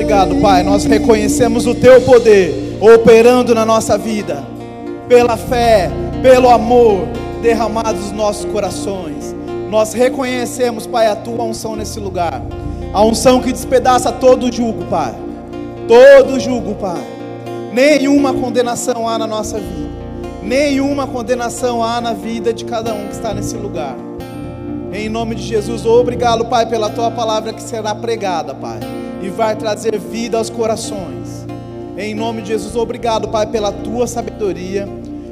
Obrigado, Pai. Nós reconhecemos o Teu poder operando na nossa vida, pela fé, pelo amor derramados nos nossos corações. Nós reconhecemos, Pai, a Tua unção nesse lugar, a unção que despedaça todo jugo, Pai. Todo jugo, Pai. Nenhuma condenação há na nossa vida, nenhuma condenação há na vida de cada um que está nesse lugar. Em nome de Jesus, obrigado, Pai, pela tua palavra que será pregada, Pai, e vai trazer vida aos corações. Em nome de Jesus, obrigado, Pai, pela tua sabedoria.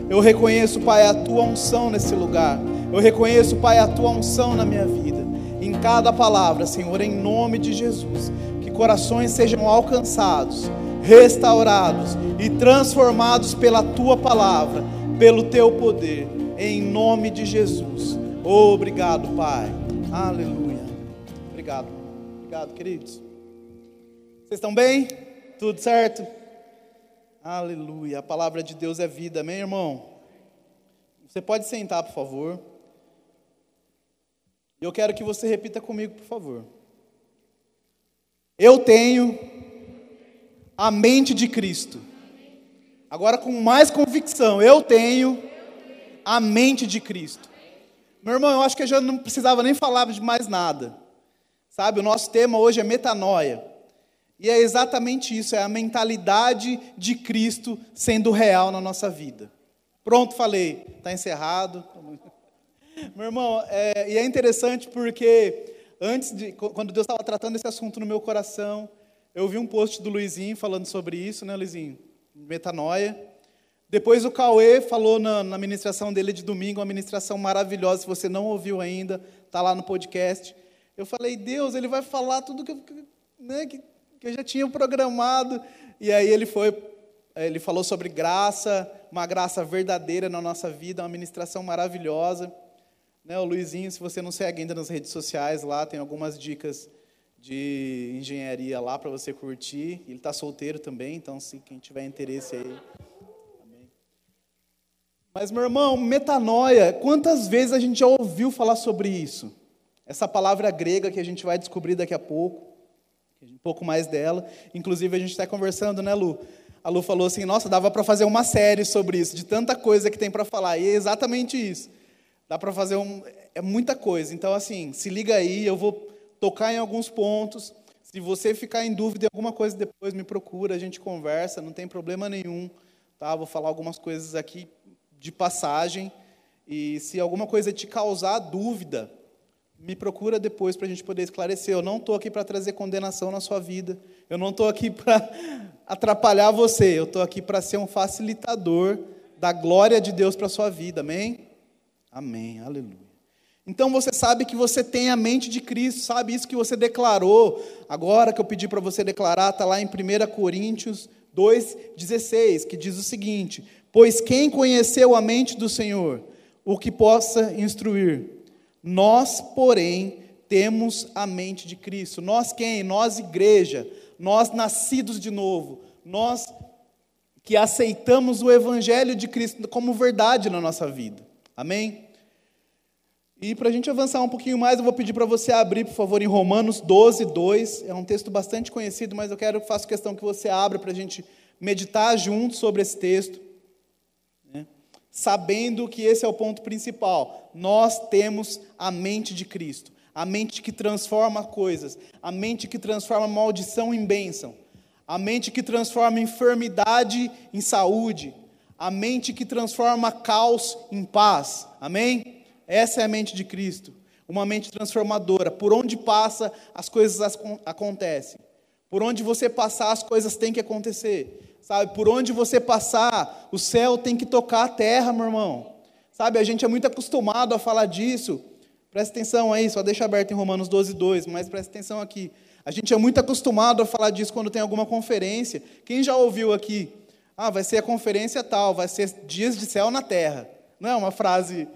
Eu reconheço, Pai, a tua unção nesse lugar. Eu reconheço, Pai, a tua unção na minha vida. Em cada palavra, Senhor, em nome de Jesus, que corações sejam alcançados, restaurados e transformados pela tua palavra, pelo teu poder. Em nome de Jesus. Obrigado, Pai. Aleluia. Obrigado. Obrigado, queridos. Vocês estão bem? Tudo certo? Aleluia. A palavra de Deus é vida, amém, irmão? Você pode sentar, por favor. Eu quero que você repita comigo, por favor. Eu tenho a mente de Cristo. Agora com mais convicção, eu tenho a mente de Cristo. Meu irmão, eu acho que eu já não precisava nem falar de mais nada. Sabe, o nosso tema hoje é metanoia. E é exatamente isso, é a mentalidade de Cristo sendo real na nossa vida. Pronto, falei, está encerrado. Meu irmão, é, e é interessante porque antes de, quando Deus estava tratando esse assunto no meu coração, eu vi um post do Luizinho falando sobre isso, né, Luizinho? Metanoia. Depois o Cauê falou na, na ministração dele de domingo, uma ministração maravilhosa. Se você não ouviu ainda, está lá no podcast. Eu falei, Deus, ele vai falar tudo que, né, que, que eu já tinha programado. E aí ele foi, ele falou sobre graça, uma graça verdadeira na nossa vida, uma ministração maravilhosa. Né, o Luizinho, se você não segue ainda nas redes sociais, lá tem algumas dicas de engenharia lá para você curtir. Ele está solteiro também, então se quem tiver interesse aí, mas, meu irmão, metanoia, quantas vezes a gente já ouviu falar sobre isso? Essa palavra grega que a gente vai descobrir daqui a pouco, um pouco mais dela. Inclusive, a gente está conversando, né, Lu? A Lu falou assim: nossa, dava para fazer uma série sobre isso, de tanta coisa que tem para falar. E é exatamente isso. Dá para fazer um, é muita coisa. Então, assim, se liga aí, eu vou tocar em alguns pontos. Se você ficar em dúvida de alguma coisa depois, me procura, a gente conversa, não tem problema nenhum. Tá? Vou falar algumas coisas aqui de passagem. E se alguma coisa te causar dúvida, me procura depois para a gente poder esclarecer. Eu não estou aqui para trazer condenação na sua vida. Eu não estou aqui para atrapalhar você. Eu estou aqui para ser um facilitador da glória de Deus para a sua vida. Amém? Amém. Aleluia. Então você sabe que você tem a mente de Cristo, sabe isso que você declarou. Agora que eu pedi para você declarar, está lá em 1 Coríntios 2,16, que diz o seguinte: Pois quem conheceu a mente do Senhor, o que possa instruir? Nós, porém, temos a mente de Cristo. Nós quem? Nós, igreja, nós nascidos de novo, nós que aceitamos o Evangelho de Cristo como verdade na nossa vida. Amém? E para a gente avançar um pouquinho mais, eu vou pedir para você abrir, por favor, em Romanos 12, 2. É um texto bastante conhecido, mas eu quero, faço questão que você abra para a gente meditar juntos sobre esse texto sabendo que esse é o ponto principal. Nós temos a mente de Cristo, a mente que transforma coisas, a mente que transforma maldição em bênção, a mente que transforma enfermidade em saúde, a mente que transforma caos em paz. Amém? Essa é a mente de Cristo, uma mente transformadora. Por onde passa, as coisas acontecem. Por onde você passar, as coisas têm que acontecer. Sabe, por onde você passar, o céu tem que tocar a terra, meu irmão. Sabe, a gente é muito acostumado a falar disso. Presta atenção aí, só deixa aberto em Romanos 12, 2, mas presta atenção aqui. A gente é muito acostumado a falar disso quando tem alguma conferência. Quem já ouviu aqui? Ah, vai ser a conferência tal, vai ser dias de céu na terra. Não é uma frase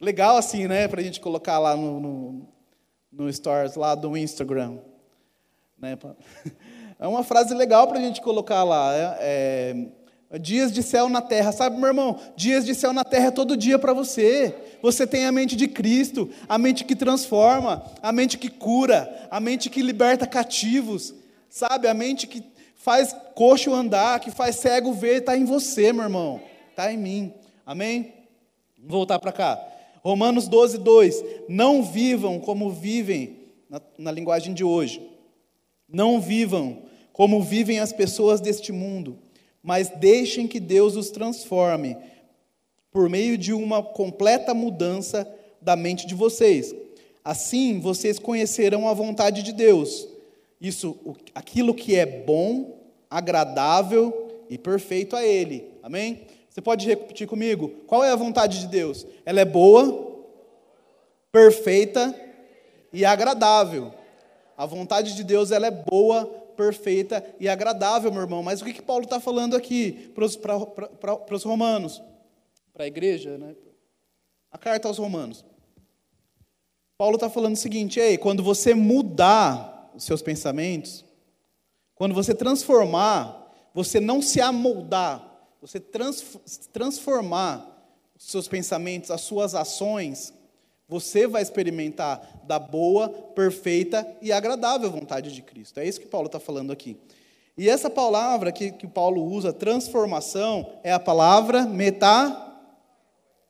legal assim, né? Para a gente colocar lá no, no, no stories lá do Instagram. Né? É uma frase legal para a gente colocar lá. É, é, dias de céu na terra. Sabe, meu irmão? Dias de céu na terra é todo dia para você. Você tem a mente de Cristo, a mente que transforma, a mente que cura, a mente que liberta cativos. Sabe, a mente que faz coxo andar, que faz cego ver, está em você, meu irmão. Está em mim. Amém? Vamos voltar para cá. Romanos 12, 2. Não vivam como vivem, na, na linguagem de hoje. Não vivam como vivem as pessoas deste mundo, mas deixem que Deus os transforme por meio de uma completa mudança da mente de vocês. Assim, vocês conhecerão a vontade de Deus. Isso, aquilo que é bom, agradável e perfeito a Ele. Amém? Você pode repetir comigo? Qual é a vontade de Deus? Ela é boa, perfeita e agradável. A vontade de Deus ela é boa, perfeita e agradável, meu irmão. Mas o que, que Paulo está falando aqui para os romanos? Para a igreja, né? A carta aos romanos. Paulo está falando o seguinte: ei, quando você mudar os seus pensamentos, quando você transformar, você não se amoldar, você trans, transformar os seus pensamentos, as suas ações, você vai experimentar da boa, perfeita e agradável vontade de Cristo. É isso que Paulo está falando aqui. E essa palavra que, que Paulo usa, transformação, é a palavra meta.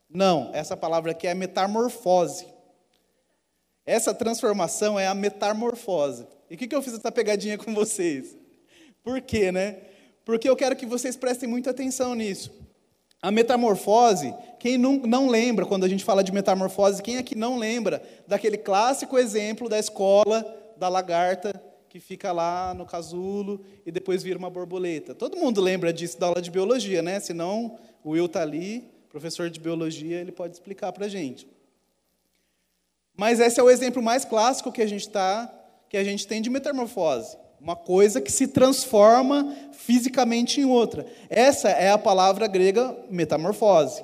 Não, essa palavra aqui é metamorfose. Essa transformação é a metamorfose. E o que, que eu fiz essa pegadinha com vocês? Por quê, né? Porque eu quero que vocês prestem muita atenção nisso. A metamorfose, quem não, não lembra, quando a gente fala de metamorfose, quem aqui não lembra daquele clássico exemplo da escola da lagarta que fica lá no casulo e depois vira uma borboleta? Todo mundo lembra disso da aula de biologia, né? Senão o Will está ali, professor de biologia, ele pode explicar para a gente. Mas esse é o exemplo mais clássico que a gente tá, que a gente tem de metamorfose. Uma coisa que se transforma fisicamente em outra. Essa é a palavra grega metamorfose.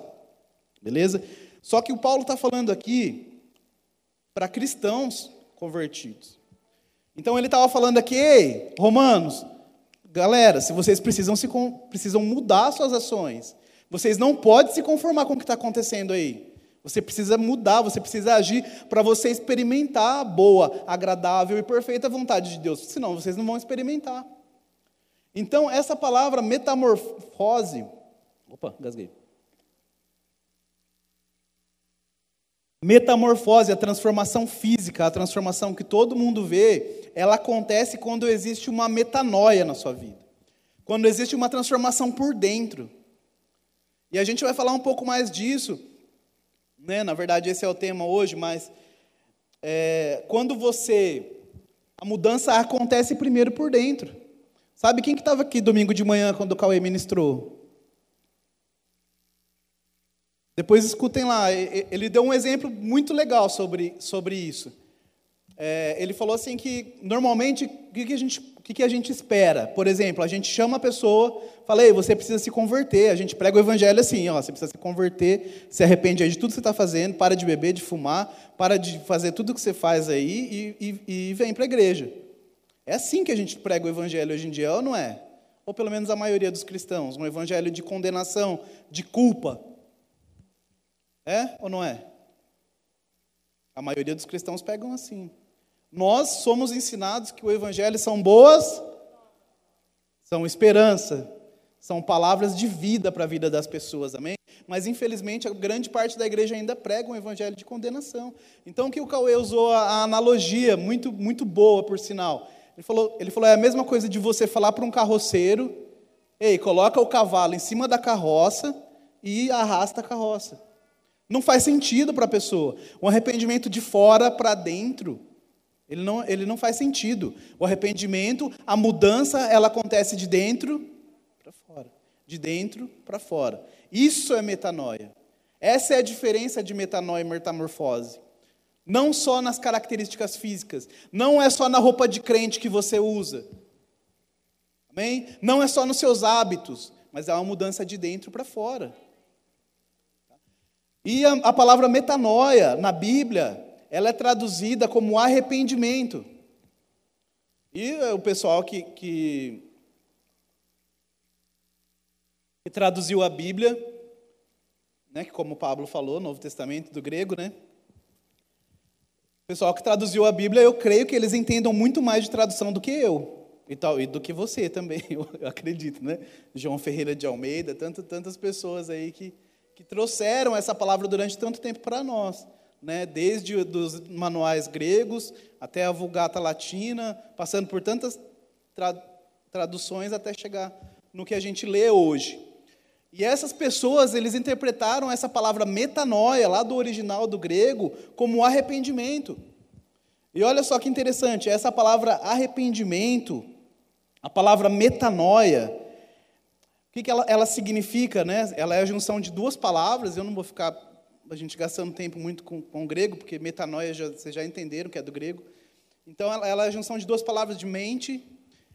Beleza? Só que o Paulo está falando aqui para cristãos convertidos. Então ele estava falando aqui, ei, romanos, galera, se vocês precisam, se, precisam mudar suas ações, vocês não podem se conformar com o que está acontecendo aí. Você precisa mudar, você precisa agir para você experimentar a boa, agradável e perfeita vontade de Deus. Senão vocês não vão experimentar. Então, essa palavra metamorfose. Opa, gasguei. Metamorfose, a transformação física, a transformação que todo mundo vê, ela acontece quando existe uma metanoia na sua vida. Quando existe uma transformação por dentro. E a gente vai falar um pouco mais disso né? Na verdade, esse é o tema hoje, mas é, quando você. A mudança acontece primeiro por dentro. Sabe quem que estava aqui domingo de manhã quando o Cauê ministrou? Depois escutem lá, ele deu um exemplo muito legal sobre, sobre isso. É, ele falou assim que, normalmente, o que, que, a gente, o que, que a gente espera? Por exemplo, a gente chama a pessoa, fala, Ei, você precisa se converter. A gente prega o evangelho assim, ó, você precisa se converter, se arrepende aí de tudo que você está fazendo, para de beber, de fumar, para de fazer tudo que você faz aí e, e, e vem para a igreja. É assim que a gente prega o evangelho hoje em dia, ou não é? Ou pelo menos a maioria dos cristãos, um evangelho de condenação, de culpa. É ou não é? A maioria dos cristãos pegam assim. Nós somos ensinados que o Evangelho são boas, são esperança, são palavras de vida para a vida das pessoas, amém? Mas infelizmente a grande parte da igreja ainda prega um evangelho de condenação. Então que o Cauê usou a analogia muito muito boa, por sinal. Ele falou, ele falou é a mesma coisa de você falar para um carroceiro, ei, coloca o cavalo em cima da carroça e arrasta a carroça. Não faz sentido para a pessoa. Um arrependimento de fora para dentro ele não, ele não faz sentido. O arrependimento, a mudança, ela acontece de dentro para fora. De dentro para fora. Isso é metanoia. Essa é a diferença de metanoia e metamorfose. Não só nas características físicas. Não é só na roupa de crente que você usa. Amém? Não é só nos seus hábitos. Mas é uma mudança de dentro para fora. E a, a palavra metanoia na Bíblia ela é traduzida como arrependimento. E o pessoal que, que, que traduziu a Bíblia, né, que como Pablo falou, Novo Testamento do grego, né? O pessoal que traduziu a Bíblia, eu creio que eles entendam muito mais de tradução do que eu. E, tal, e do que você também, eu acredito, né? João Ferreira de Almeida, tanto, tantas pessoas aí que, que trouxeram essa palavra durante tanto tempo para nós. Né? Desde os manuais gregos até a Vulgata Latina, passando por tantas tra traduções até chegar no que a gente lê hoje. E essas pessoas, eles interpretaram essa palavra metanoia, lá do original do grego, como arrependimento. E olha só que interessante, essa palavra arrependimento, a palavra metanoia, o que, que ela, ela significa? Né? Ela é a junção de duas palavras, eu não vou ficar a gente gastando tempo muito com, com o grego, porque metanoia já, vocês já entenderam que é do grego. Então, ela, ela é a junção de duas palavras de mente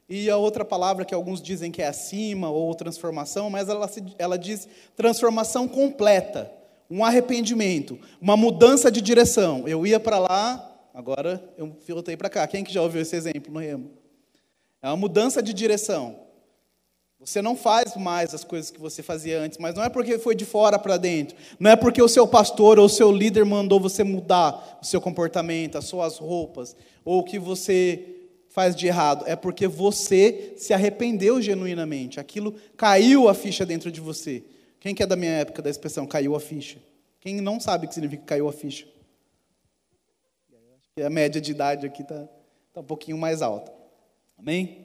e a outra palavra que alguns dizem que é acima ou transformação, mas ela, ela diz transformação completa, um arrependimento, uma mudança de direção. Eu ia para lá, agora eu voltei para cá. Quem que já ouviu esse exemplo no remo? É uma mudança de direção. Você não faz mais as coisas que você fazia antes, mas não é porque foi de fora para dentro. Não é porque o seu pastor ou o seu líder mandou você mudar o seu comportamento, as suas roupas, ou o que você faz de errado. É porque você se arrependeu genuinamente. Aquilo caiu a ficha dentro de você. Quem que é da minha época da expressão caiu a ficha? Quem não sabe o que significa caiu a ficha? A média de idade aqui está tá um pouquinho mais alta. Amém?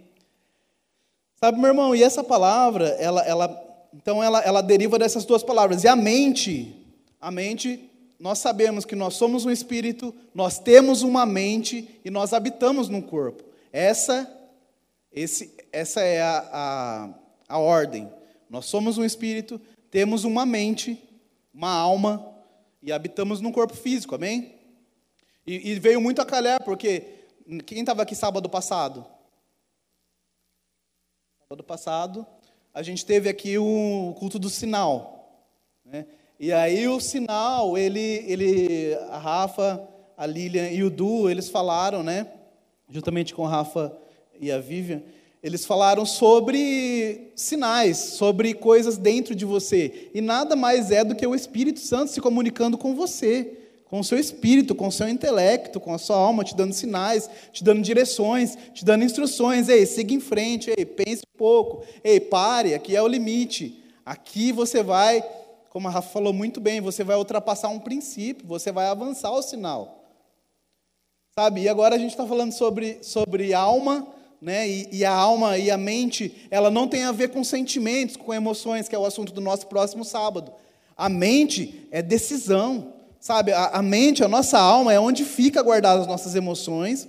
Sabe, meu irmão, e essa palavra, ela, ela, então ela, ela deriva dessas duas palavras. E a mente, a mente, nós sabemos que nós somos um espírito, nós temos uma mente e nós habitamos num corpo. Essa, esse, essa é a, a, a ordem. Nós somos um espírito, temos uma mente, uma alma e habitamos num corpo físico, amém? E, e veio muito a calhar, porque quem estava aqui sábado passado? Sábado passado, a gente teve aqui o culto do sinal. Né? E aí o sinal, ele, ele, a Rafa, a Lilian e o Du, eles falaram, né? Juntamente com a Rafa e a Vivian, eles falaram sobre sinais, sobre coisas dentro de você. E nada mais é do que o Espírito Santo se comunicando com você com o seu espírito, com o seu intelecto, com a sua alma, te dando sinais, te dando direções, te dando instruções. Ei, siga em frente, ei, pense um pouco, ei, pare, aqui é o limite. Aqui você vai, como a Rafa falou muito bem, você vai ultrapassar um princípio, você vai avançar o sinal. Sabe? E agora a gente está falando sobre, sobre alma, né? E, e, a alma e a mente, ela não tem a ver com sentimentos, com emoções, que é o assunto do nosso próximo sábado. A mente é decisão. Sabe, a, a mente, a nossa alma é onde fica guardadas as nossas emoções,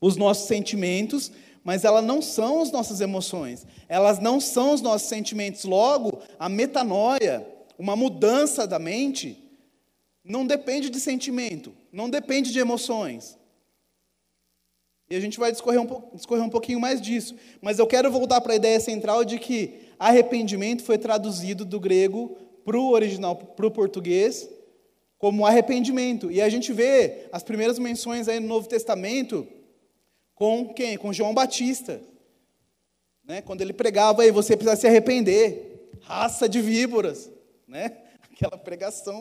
os nossos sentimentos, mas elas não são as nossas emoções, elas não são os nossos sentimentos. Logo, a metanoia, uma mudança da mente, não depende de sentimento, não depende de emoções. E a gente vai discorrer um, discorrer um pouquinho mais disso. Mas eu quero voltar para a ideia central de que arrependimento foi traduzido do grego para o original, para o português, como arrependimento. E a gente vê as primeiras menções aí no Novo Testamento com quem? Com João Batista. Né? Quando ele pregava aí, você precisa se arrepender. Raça de víboras. Né? Aquela pregação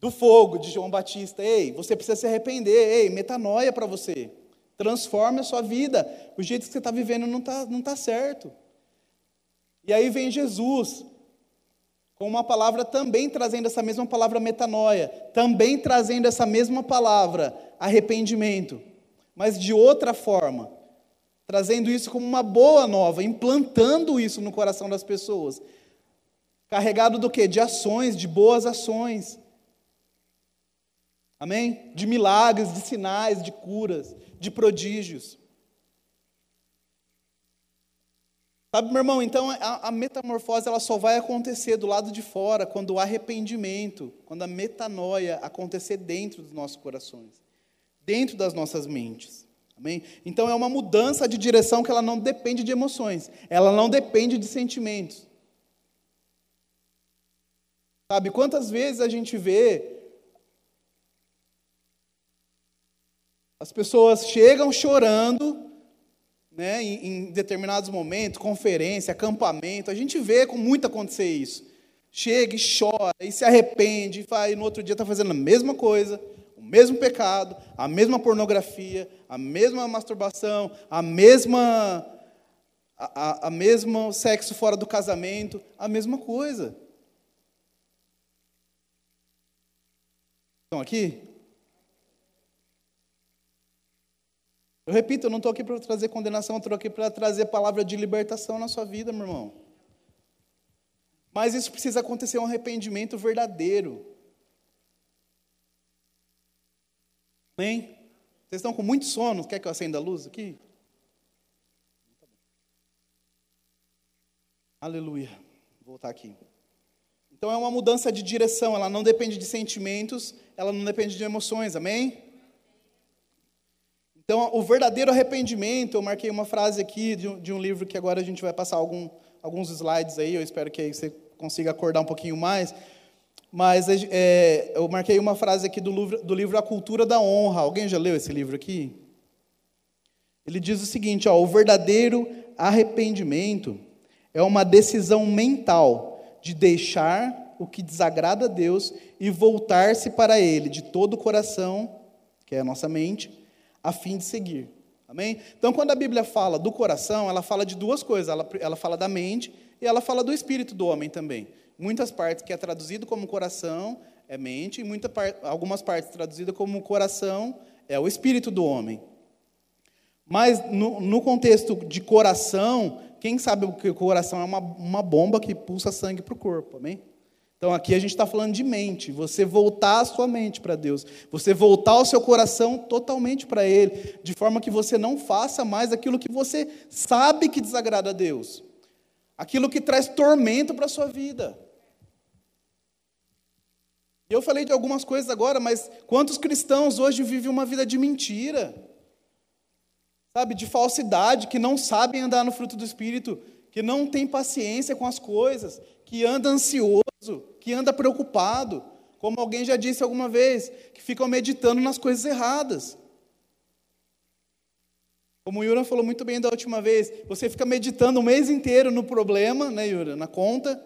do fogo de João Batista. Ei, você precisa se arrepender. Ei, metanoia para você. Transforme a sua vida. O jeito que você está vivendo não está não tá certo. E aí vem Jesus, com uma palavra também trazendo essa mesma palavra metanoia, também trazendo essa mesma palavra arrependimento, mas de outra forma, trazendo isso como uma boa nova, implantando isso no coração das pessoas. Carregado do que? De ações, de boas ações. Amém? De milagres, de sinais, de curas, de prodígios. Sabe, meu irmão, então a, a, metamorfose ela só vai acontecer do lado de fora quando o arrependimento, quando a metanoia acontecer dentro dos nossos corações, dentro das nossas mentes. Amém? Então é uma mudança de direção que ela não depende de emoções, ela não depende de sentimentos. Sabe, quantas vezes a gente vê as pessoas chegam chorando né, em, em determinados momentos, conferência, acampamento, a gente vê com muito acontecer isso. Chega e chora, e se arrepende, e, e no outro dia está fazendo a mesma coisa, o mesmo pecado, a mesma pornografia, a mesma masturbação, a mesma a, a, a mesmo sexo fora do casamento, a mesma coisa. Estão aqui? Eu repito, eu não estou aqui para trazer condenação, eu estou aqui para trazer palavra de libertação na sua vida, meu irmão. Mas isso precisa acontecer um arrependimento verdadeiro. Amém? Vocês estão com muito sono? Quer que eu acenda a luz aqui? Aleluia. Vou voltar aqui. Então é uma mudança de direção, ela não depende de sentimentos, ela não depende de emoções, amém? Então, o verdadeiro arrependimento, eu marquei uma frase aqui de um, de um livro que agora a gente vai passar algum, alguns slides aí, eu espero que você consiga acordar um pouquinho mais. Mas é, eu marquei uma frase aqui do livro, do livro A Cultura da Honra. Alguém já leu esse livro aqui? Ele diz o seguinte: ó, o verdadeiro arrependimento é uma decisão mental de deixar o que desagrada a Deus e voltar-se para Ele de todo o coração, que é a nossa mente, a fim de seguir. Amém? Então, quando a Bíblia fala do coração, ela fala de duas coisas. Ela, ela fala da mente e ela fala do espírito do homem também. Muitas partes que é traduzido como coração é mente, e muita, algumas partes traduzidas como coração é o espírito do homem. Mas no, no contexto de coração, quem sabe que o coração é uma, uma bomba que pulsa sangue para o corpo, amém? Então aqui a gente está falando de mente, você voltar a sua mente para Deus, você voltar o seu coração totalmente para Ele, de forma que você não faça mais aquilo que você sabe que desagrada a Deus, aquilo que traz tormento para a sua vida. Eu falei de algumas coisas agora, mas quantos cristãos hoje vivem uma vida de mentira? Sabe, de falsidade, que não sabem andar no fruto do Espírito, que não tem paciência com as coisas, que anda ansioso, que anda preocupado, como alguém já disse alguma vez, que ficam meditando nas coisas erradas. Como o Yura falou muito bem da última vez, você fica meditando o mês inteiro no problema, né, Yura, na conta,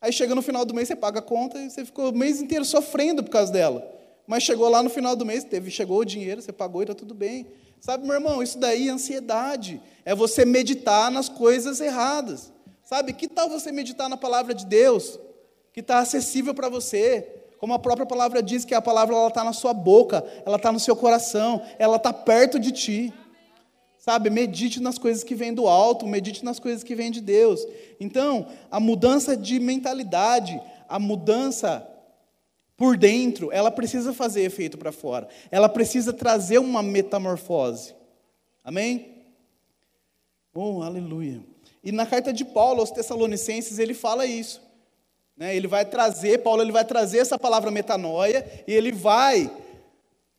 aí chega no final do mês, você paga a conta e você ficou o mês inteiro sofrendo por causa dela. Mas chegou lá no final do mês, teve, chegou o dinheiro, você pagou e está tudo bem. Sabe, meu irmão, isso daí é ansiedade. É você meditar nas coisas erradas. Sabe, que tal você meditar na palavra de Deus? Que está acessível para você. Como a própria palavra diz que a palavra está na sua boca, ela está no seu coração, ela está perto de ti. Sabe, medite nas coisas que vêm do alto, medite nas coisas que vêm de Deus. Então, a mudança de mentalidade, a mudança por dentro, ela precisa fazer efeito para fora. Ela precisa trazer uma metamorfose. Amém? Oh, aleluia. E na carta de Paulo aos Tessalonicenses, ele fala isso. Né? Ele vai trazer, Paulo ele vai trazer essa palavra metanoia, e ele vai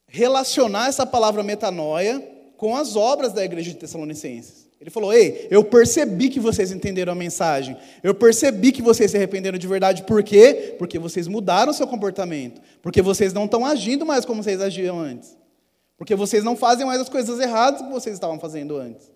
relacionar essa palavra metanoia com as obras da igreja de Tessalonicenses. Ele falou: Ei, eu percebi que vocês entenderam a mensagem. Eu percebi que vocês se arrependeram de verdade. Por quê? Porque vocês mudaram seu comportamento. Porque vocês não estão agindo mais como vocês agiam antes. Porque vocês não fazem mais as coisas erradas que vocês estavam fazendo antes.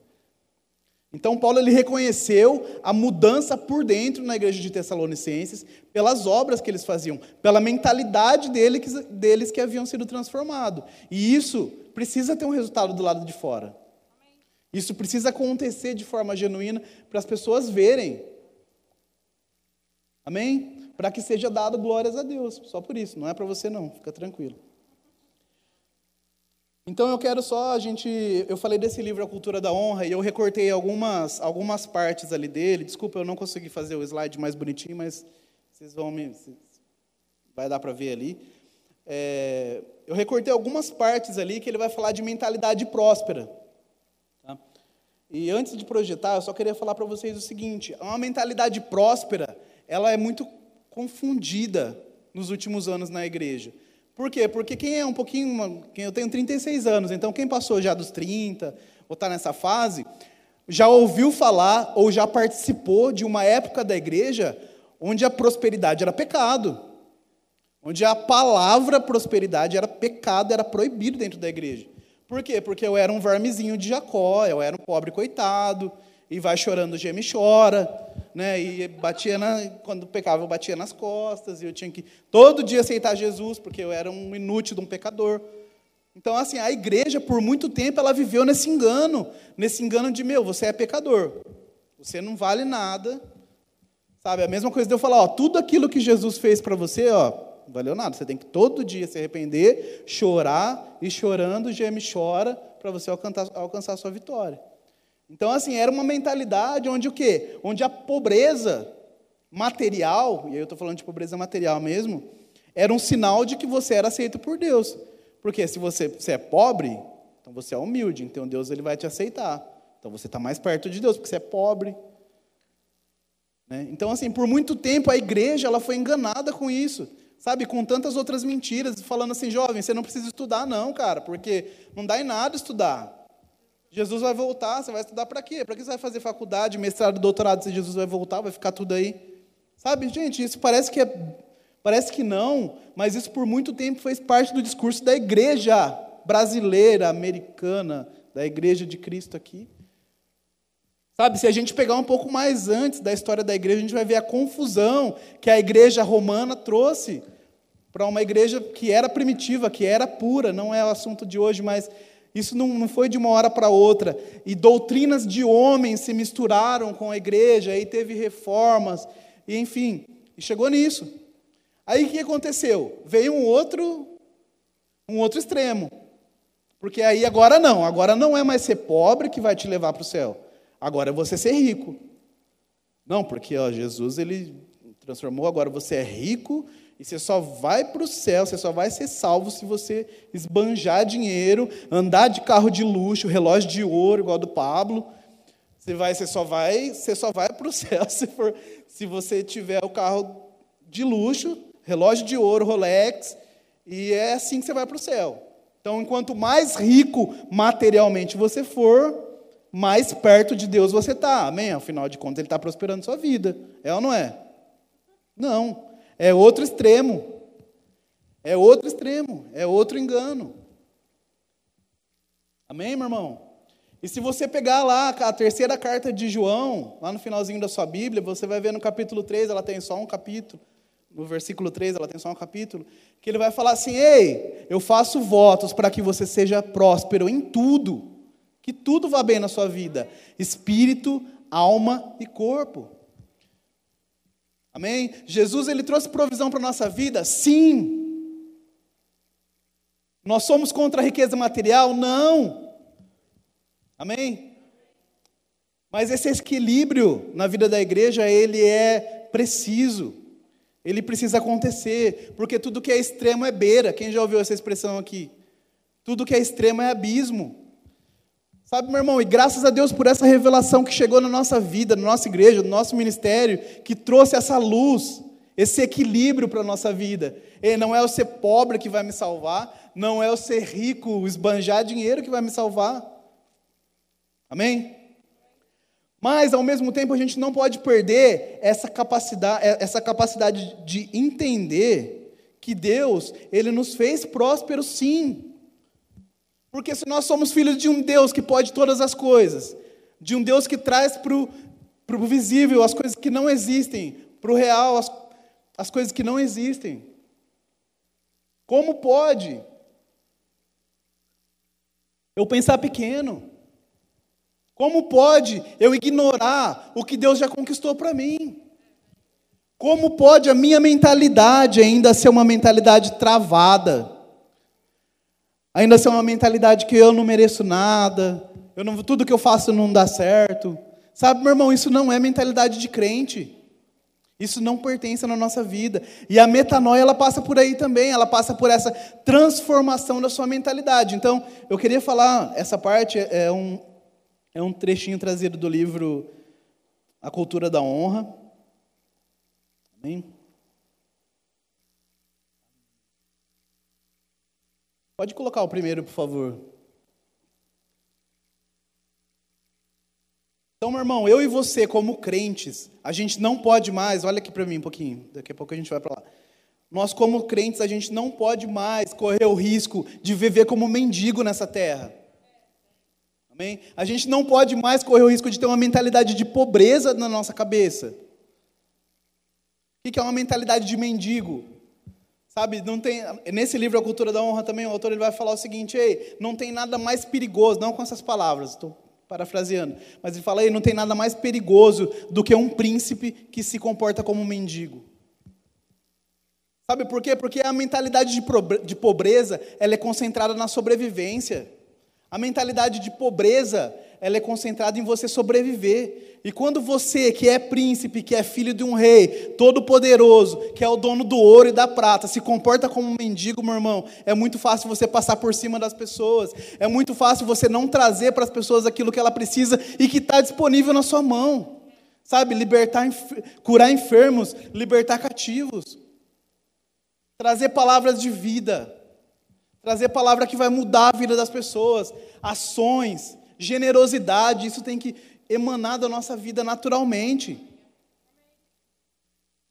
Então, Paulo ele reconheceu a mudança por dentro na igreja de Tessalonicenses, pelas obras que eles faziam, pela mentalidade deles que haviam sido transformados. E isso precisa ter um resultado do lado de fora. Isso precisa acontecer de forma genuína para as pessoas verem. Amém? Para que seja dado glórias a Deus. Só por isso, não é para você não, fica tranquilo. Então eu quero só a gente, eu falei desse livro A Cultura da Honra e eu recortei algumas algumas partes ali dele. Desculpa, eu não consegui fazer o slide mais bonitinho, mas vocês vão me vai dar para ver ali. É, eu recortei algumas partes ali que ele vai falar de mentalidade próspera. E antes de projetar, eu só queria falar para vocês o seguinte: uma mentalidade próspera, ela é muito confundida nos últimos anos na igreja. Por quê? Porque quem é um pouquinho. Eu tenho 36 anos, então quem passou já dos 30, ou está nessa fase, já ouviu falar ou já participou de uma época da igreja onde a prosperidade era pecado. Onde a palavra prosperidade era pecado, era proibido dentro da igreja. Por quê? Porque eu era um vermezinho de Jacó, eu era um pobre coitado, e vai chorando, geme chora, né? E batia na, quando pecava, eu batia nas costas, e eu tinha que todo dia aceitar Jesus, porque eu era um inútil um pecador. Então, assim, a igreja, por muito tempo, ela viveu nesse engano, nesse engano de, meu, você é pecador, você não vale nada, sabe? A mesma coisa de eu falar, ó, tudo aquilo que Jesus fez para você, ó, valeu nada, você tem que todo dia se arrepender, chorar, e chorando, geme e chora, para você alcançar, alcançar a sua vitória. Então, assim, era uma mentalidade onde o quê? Onde a pobreza material, e aí eu estou falando de pobreza material mesmo, era um sinal de que você era aceito por Deus. Porque se você, você é pobre, então você é humilde, então Deus ele vai te aceitar. Então você está mais perto de Deus, porque você é pobre. Né? Então, assim, por muito tempo a igreja ela foi enganada com isso, sabe? Com tantas outras mentiras, falando assim, jovem, você não precisa estudar, não, cara, porque não dá em nada estudar. Jesus vai voltar, você vai estudar para quê? Para que você vai fazer faculdade, mestrado, doutorado, se Jesus vai voltar, vai ficar tudo aí? Sabe, gente, isso parece que é Parece que não, mas isso por muito tempo fez parte do discurso da igreja brasileira, americana, da igreja de Cristo aqui. Sabe, se a gente pegar um pouco mais antes da história da igreja, a gente vai ver a confusão que a igreja romana trouxe para uma igreja que era primitiva, que era pura, não é o assunto de hoje, mas isso não, não foi de uma hora para outra. E doutrinas de homens se misturaram com a igreja, aí teve reformas, e enfim, e chegou nisso. Aí o que aconteceu? Veio um outro, um outro extremo. Porque aí agora não, agora não é mais ser pobre que vai te levar para o céu. Agora é você ser rico. Não, porque ó, Jesus ele transformou, agora você é rico e você só vai para o céu, você só vai ser salvo se você esbanjar dinheiro, andar de carro de luxo, relógio de ouro, igual do Pablo. Você, vai, você só vai, você só vai para o céu se, for, se você tiver o carro de luxo relógio de ouro, Rolex, e é assim que você vai para o céu. Então, enquanto mais rico materialmente você for, mais perto de Deus você está. Amém? Afinal de contas, Ele está prosperando sua vida. É ou não é? Não. É outro extremo. É outro extremo. É outro engano. Amém, meu irmão? E se você pegar lá a terceira carta de João, lá no finalzinho da sua Bíblia, você vai ver no capítulo 3, ela tem só um capítulo no versículo 3, ela tem só um capítulo, que ele vai falar assim: Ei, eu faço votos para que você seja próspero em tudo, que tudo vá bem na sua vida, espírito, alma e corpo. Amém? Jesus ele trouxe provisão para a nossa vida? Sim. Nós somos contra a riqueza material? Não. Amém? Mas esse equilíbrio na vida da igreja, ele é preciso. Ele precisa acontecer, porque tudo que é extremo é beira. Quem já ouviu essa expressão aqui? Tudo que é extremo é abismo. Sabe, meu irmão, e graças a Deus por essa revelação que chegou na nossa vida, na nossa igreja, no nosso ministério, que trouxe essa luz, esse equilíbrio para a nossa vida. E não é o ser pobre que vai me salvar, não é o ser rico, esbanjar dinheiro que vai me salvar. Amém? Mas, ao mesmo tempo, a gente não pode perder essa capacidade, é, essa capacidade de entender que Deus, Ele nos fez prósperos sim. Porque se nós somos filhos de um Deus que pode todas as coisas, de um Deus que traz para o visível as coisas que não existem, para o real as, as coisas que não existem, como pode eu pensar pequeno? Como pode eu ignorar o que Deus já conquistou para mim? Como pode a minha mentalidade ainda ser uma mentalidade travada? Ainda ser uma mentalidade que eu não mereço nada, eu não, tudo que eu faço não dá certo. Sabe, meu irmão, isso não é mentalidade de crente. Isso não pertence na nossa vida. E a metanoia, ela passa por aí também, ela passa por essa transformação da sua mentalidade. Então, eu queria falar, essa parte é um, é um trechinho trazido do livro A Cultura da Honra. Amém? Pode colocar o primeiro, por favor. Então, meu irmão, eu e você, como crentes, a gente não pode mais, olha aqui para mim um pouquinho, daqui a pouco a gente vai para lá. Nós, como crentes, a gente não pode mais correr o risco de viver como mendigo nessa terra. Amém? A gente não pode mais correr o risco de ter uma mentalidade de pobreza na nossa cabeça. O que é uma mentalidade de mendigo? Sabe, não tem, nesse livro A Cultura da Honra também o autor ele vai falar o seguinte, ei, não tem nada mais perigoso, não com essas palavras, estou parafraseando, mas ele fala, ei, não tem nada mais perigoso do que um príncipe que se comporta como um mendigo. Sabe por quê? Porque a mentalidade de pobreza, ela é concentrada na sobrevivência. A mentalidade de pobreza, ela é concentrada em você sobreviver. E quando você, que é príncipe, que é filho de um rei, todo poderoso, que é o dono do ouro e da prata, se comporta como um mendigo, meu irmão, é muito fácil você passar por cima das pessoas. É muito fácil você não trazer para as pessoas aquilo que ela precisa e que está disponível na sua mão. Sabe, libertar, curar enfermos, libertar cativos trazer palavras de vida, trazer palavra que vai mudar a vida das pessoas, ações, generosidade, isso tem que emanar da nossa vida naturalmente.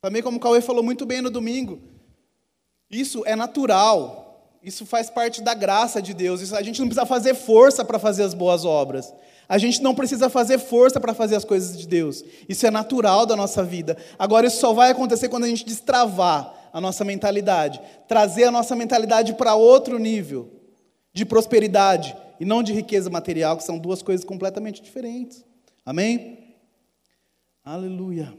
Também como o Cauê falou muito bem no domingo, isso é natural. Isso faz parte da graça de Deus. Isso, a gente não precisa fazer força para fazer as boas obras. A gente não precisa fazer força para fazer as coisas de Deus. Isso é natural da nossa vida. Agora, isso só vai acontecer quando a gente destravar a nossa mentalidade, trazer a nossa mentalidade para outro nível de prosperidade e não de riqueza material, que são duas coisas completamente diferentes. Amém? Aleluia.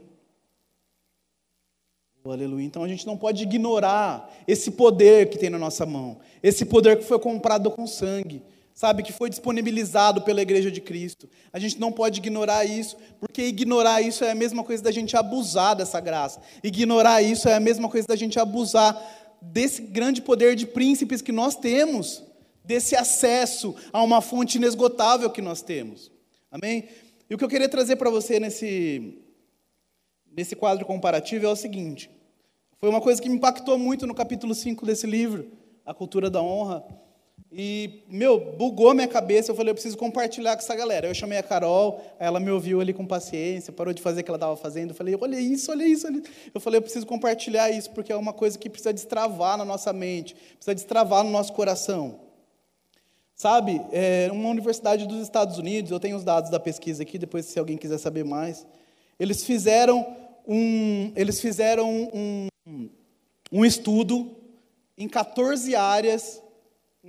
Oh, aleluia. Então a gente não pode ignorar esse poder que tem na nossa mão, esse poder que foi comprado com sangue sabe, que foi disponibilizado pela igreja de Cristo. A gente não pode ignorar isso, porque ignorar isso é a mesma coisa da gente abusar dessa graça. Ignorar isso é a mesma coisa da gente abusar desse grande poder de príncipes que nós temos, desse acesso a uma fonte inesgotável que nós temos. Amém? E o que eu queria trazer para você nesse, nesse quadro comparativo é o seguinte: foi uma coisa que me impactou muito no capítulo 5 desse livro, A Cultura da Honra. E, meu, bugou minha cabeça. Eu falei, eu preciso compartilhar com essa galera. Eu chamei a Carol, ela me ouviu ali com paciência, parou de fazer o que ela estava fazendo. Eu falei, olha isso, olha isso, olha Eu falei, eu preciso compartilhar isso, porque é uma coisa que precisa destravar na nossa mente, precisa destravar no nosso coração. Sabe, é, uma universidade dos Estados Unidos, eu tenho os dados da pesquisa aqui, depois se alguém quiser saber mais, eles fizeram um, eles fizeram um, um estudo em 14 áreas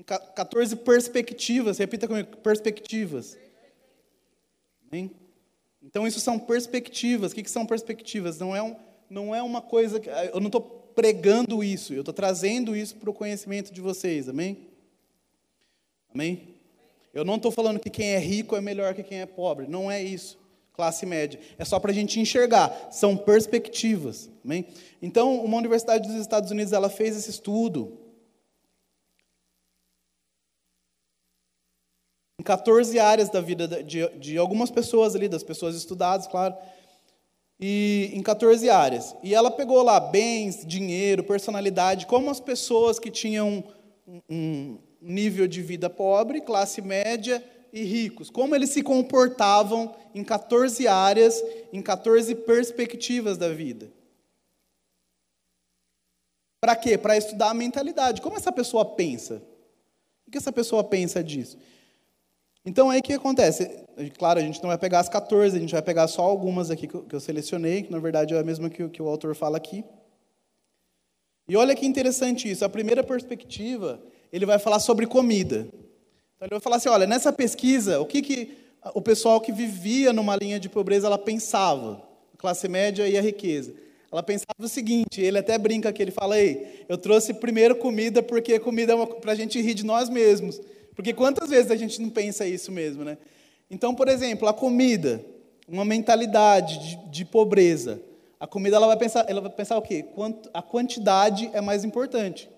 14 perspectivas, repita comigo, perspectivas. Amém? Então, isso são perspectivas. O que, que são perspectivas? Não é, um, não é uma coisa. Que, eu não estou pregando isso, eu estou trazendo isso para o conhecimento de vocês. Amém? Amém? Eu não estou falando que quem é rico é melhor que quem é pobre. Não é isso. Classe média. É só para a gente enxergar. São perspectivas. Amém? Então, uma universidade dos Estados Unidos ela fez esse estudo 14 áreas da vida de, de algumas pessoas ali, das pessoas estudadas, claro, e em 14 áreas. E ela pegou lá bens, dinheiro, personalidade, como as pessoas que tinham um nível de vida pobre, classe média e ricos, como eles se comportavam em 14 áreas, em 14 perspectivas da vida. Para quê? Para estudar a mentalidade. Como essa pessoa pensa? O que essa pessoa pensa disso? Então, aí o que acontece? Claro, a gente não vai pegar as 14, a gente vai pegar só algumas aqui que eu selecionei, que na verdade é a mesma que, que o autor fala aqui. E olha que interessante isso. A primeira perspectiva, ele vai falar sobre comida. Então, ele vai falar assim: olha, nessa pesquisa, o que, que o pessoal que vivia numa linha de pobreza ela pensava, classe média e a riqueza. Ela pensava o seguinte: ele até brinca que ele fala, ei, eu trouxe primeiro comida porque comida é para a gente rir de nós mesmos. Porque quantas vezes a gente não pensa isso mesmo, né? Então, por exemplo, a comida, uma mentalidade de, de pobreza. A comida ela vai pensar, ela vai pensar o quê? Quanto, a quantidade é mais importante.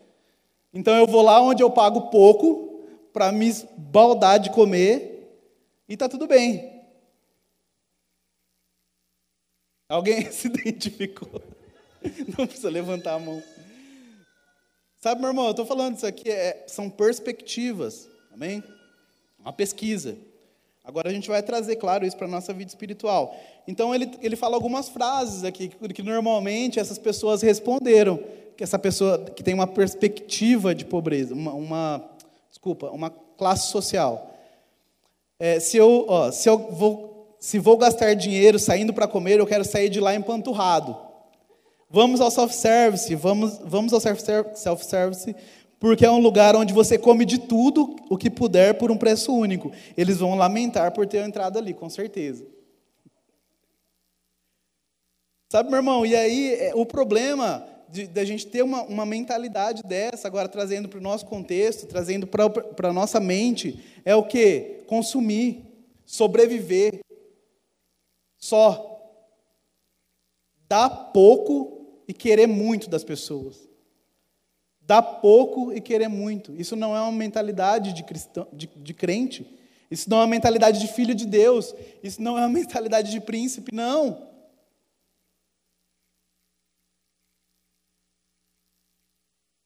Então eu vou lá onde eu pago pouco para me baldar de comer e tá tudo bem. Alguém se identificou? Não precisa levantar a mão. Sabe, meu irmão, eu estou falando isso aqui, é, são perspectivas. Amém? Uma pesquisa. Agora a gente vai trazer, claro, isso para a nossa vida espiritual. Então ele, ele fala algumas frases aqui que, que normalmente essas pessoas responderam. Que essa pessoa que tem uma perspectiva de pobreza, uma, uma desculpa, uma classe social. É, se eu, ó, se eu vou, se vou gastar dinheiro saindo para comer, eu quero sair de lá empanturrado. Vamos ao self-service, vamos, vamos ao self-service, porque é um lugar onde você come de tudo o que puder por um preço único. Eles vão lamentar por ter entrado ali, com certeza. Sabe, meu irmão, e aí é, o problema da gente ter uma, uma mentalidade dessa, agora trazendo para o nosso contexto, trazendo para a nossa mente, é o que? Consumir, sobreviver, só. Dar pouco e querer muito das pessoas. Dar pouco e querer muito. Isso não é uma mentalidade de, cristão, de, de crente. Isso não é uma mentalidade de filho de Deus. Isso não é uma mentalidade de príncipe, não.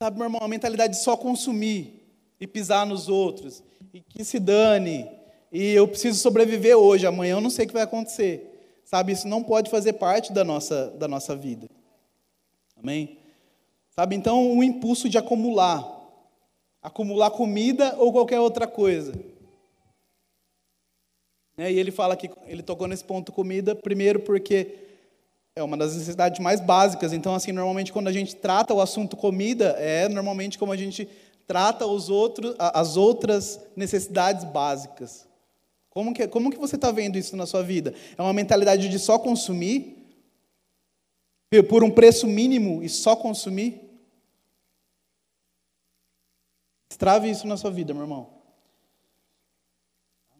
Sabe, meu irmão, a mentalidade de só consumir e pisar nos outros, e que se dane, e eu preciso sobreviver hoje, amanhã eu não sei o que vai acontecer. Sabe, isso não pode fazer parte da nossa, da nossa vida. Amém? Sabe, então, o impulso de acumular, acumular comida ou qualquer outra coisa. E ele fala que ele tocou nesse ponto comida, primeiro porque é uma das necessidades mais básicas. Então, assim, normalmente quando a gente trata o assunto comida, é normalmente como a gente trata os outros, as outras necessidades básicas. Como que, como que você está vendo isso na sua vida? É uma mentalidade de só consumir? Por um preço mínimo e só consumir? Trave isso na sua vida, meu irmão.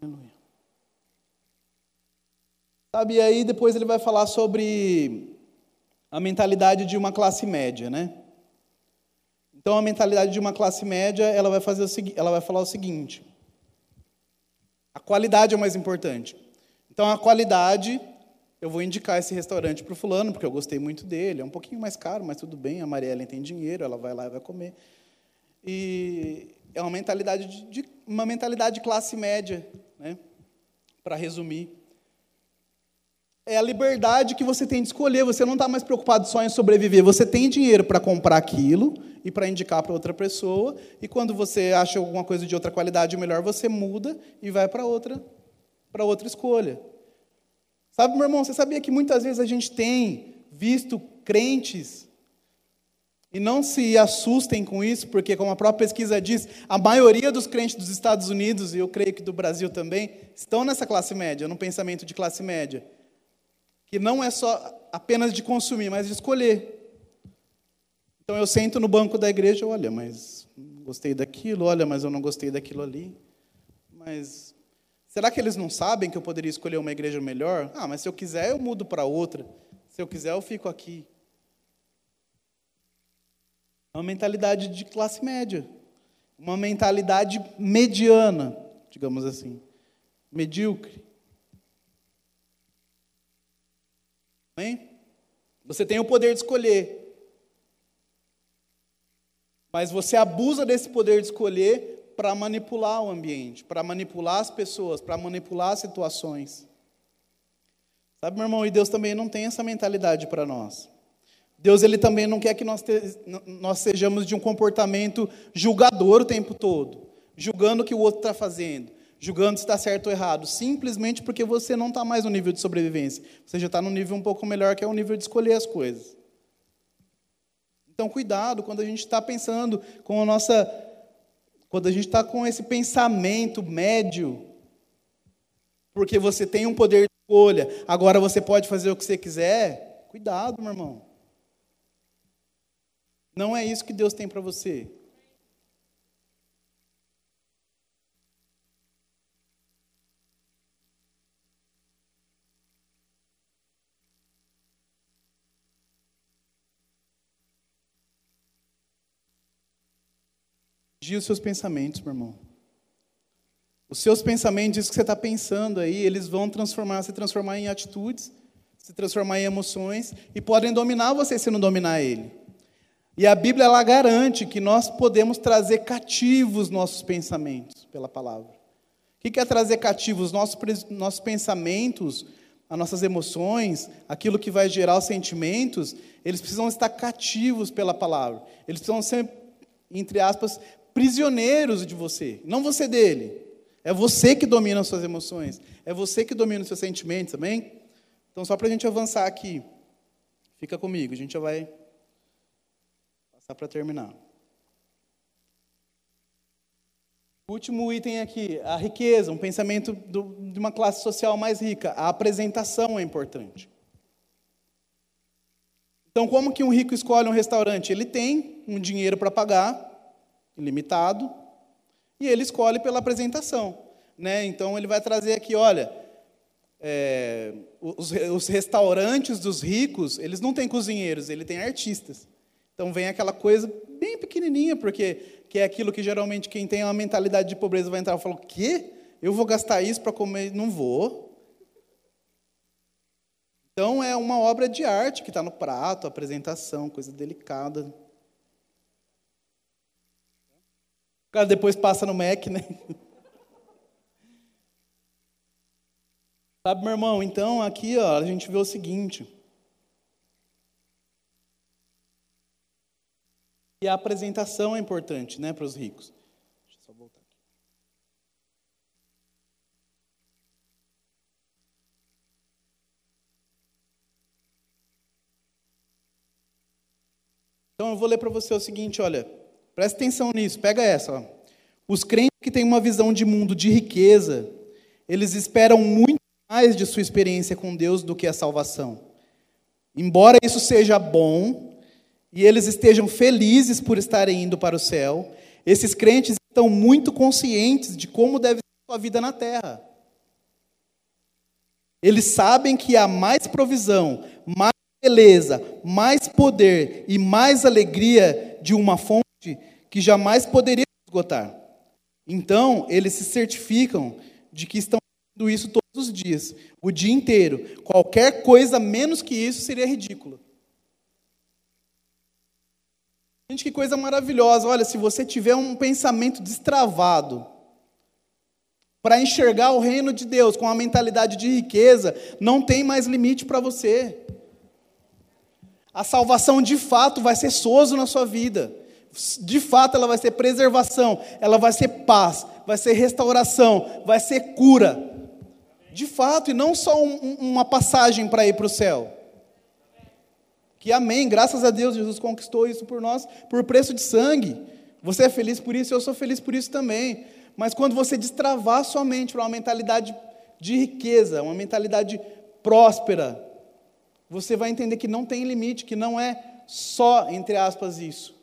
Aleluia. Sabe, e aí depois ele vai falar sobre a mentalidade de uma classe média, né? Então a mentalidade de uma classe média, ela vai fazer o ela vai falar o seguinte: a qualidade é o mais importante. Então a qualidade, eu vou indicar esse restaurante para o fulano, porque eu gostei muito dele, é um pouquinho mais caro, mas tudo bem, a Mariela tem dinheiro, ela vai lá e vai comer. E é uma mentalidade de, de uma mentalidade de classe média, né? Para resumir é a liberdade que você tem de escolher. Você não está mais preocupado só em sobreviver. Você tem dinheiro para comprar aquilo e para indicar para outra pessoa. E quando você acha alguma coisa de outra qualidade melhor, você muda e vai para outra, para outra escolha. Sabe, meu irmão, você sabia que muitas vezes a gente tem visto crentes e não se assustem com isso, porque, como a própria pesquisa diz, a maioria dos crentes dos Estados Unidos, e eu creio que do Brasil também, estão nessa classe média, no pensamento de classe média que não é só apenas de consumir, mas de escolher. Então eu sento no banco da igreja, olha, mas gostei daquilo, olha, mas eu não gostei daquilo ali. Mas será que eles não sabem que eu poderia escolher uma igreja melhor? Ah, mas se eu quiser eu mudo para outra. Se eu quiser eu fico aqui. É uma mentalidade de classe média, uma mentalidade mediana, digamos assim, medíocre. Você tem o poder de escolher. Mas você abusa desse poder de escolher para manipular o ambiente, para manipular as pessoas, para manipular as situações. Sabe, meu irmão, e Deus também não tem essa mentalidade para nós. Deus ele também não quer que nós, te, nós sejamos de um comportamento julgador o tempo todo, julgando o que o outro está fazendo, julgando se está certo ou errado, simplesmente porque você não está mais no nível de sobrevivência. Você já está no nível um pouco melhor, que é o nível de escolher as coisas. Então, cuidado quando a gente está pensando com a nossa. Quando a gente está com esse pensamento médio, porque você tem um poder de escolha, agora você pode fazer o que você quiser. Cuidado, meu irmão. Não é isso que Deus tem para você. Vigia os seus pensamentos, meu irmão. Os seus pensamentos, isso que você está pensando aí, eles vão transformar, se transformar em atitudes, se transformar em emoções e podem dominar você se não dominar ele. E a Bíblia ela garante que nós podemos trazer cativos nossos pensamentos pela palavra. O que é trazer cativos nossos nossos pensamentos, as nossas emoções, aquilo que vai gerar os sentimentos, eles precisam estar cativos pela palavra. Eles precisam ser, entre aspas, prisioneiros de você, não você dele. É você que domina as suas emoções, é você que domina os seus sentimentos, amém? Então, só para a gente avançar aqui, Fica comigo, a gente já vai passar para terminar. Último item aqui, a riqueza, um pensamento do, de uma classe social mais rica. A apresentação é importante. Então, como que um rico escolhe um restaurante? Ele tem um dinheiro para pagar, ilimitado, e ele escolhe pela apresentação. Né? Então, ele vai trazer aqui, olha, é, os, os restaurantes dos ricos, eles não têm cozinheiros, ele tem artistas. Então, vem aquela coisa bem pequenininha, porque que é aquilo que geralmente quem tem uma mentalidade de pobreza vai entrar e falar, o quê? Eu vou gastar isso para comer? Não vou. Então é uma obra de arte que está no prato, apresentação, coisa delicada. O cara depois passa no Mac, né? Sabe, meu irmão, então aqui ó, a gente vê o seguinte. E a apresentação é importante né, para os ricos. Então eu vou ler para você o seguinte, olha, presta atenção nisso, pega essa. Ó. Os crentes que têm uma visão de mundo de riqueza, eles esperam muito mais de sua experiência com Deus do que a salvação. Embora isso seja bom e eles estejam felizes por estarem indo para o céu, esses crentes estão muito conscientes de como deve ser sua vida na terra. Eles sabem que há mais provisão, mais beleza, mais poder e mais alegria de uma fonte que jamais poderia esgotar. Então, eles se certificam de que estão fazendo isso todos os dias, o dia inteiro. Qualquer coisa menos que isso seria ridícula. Gente, que coisa maravilhosa. Olha, se você tiver um pensamento destravado para enxergar o reino de Deus com uma mentalidade de riqueza, não tem mais limite para você. A salvação de fato vai ser sozo na sua vida. De fato, ela vai ser preservação, ela vai ser paz, vai ser restauração, vai ser cura. De fato, e não só um, uma passagem para ir para o céu. Que amém, graças a Deus, Jesus conquistou isso por nós, por preço de sangue. Você é feliz por isso, eu sou feliz por isso também. Mas quando você destravar sua mente para uma mentalidade de riqueza, uma mentalidade próspera, você vai entender que não tem limite, que não é só, entre aspas, isso.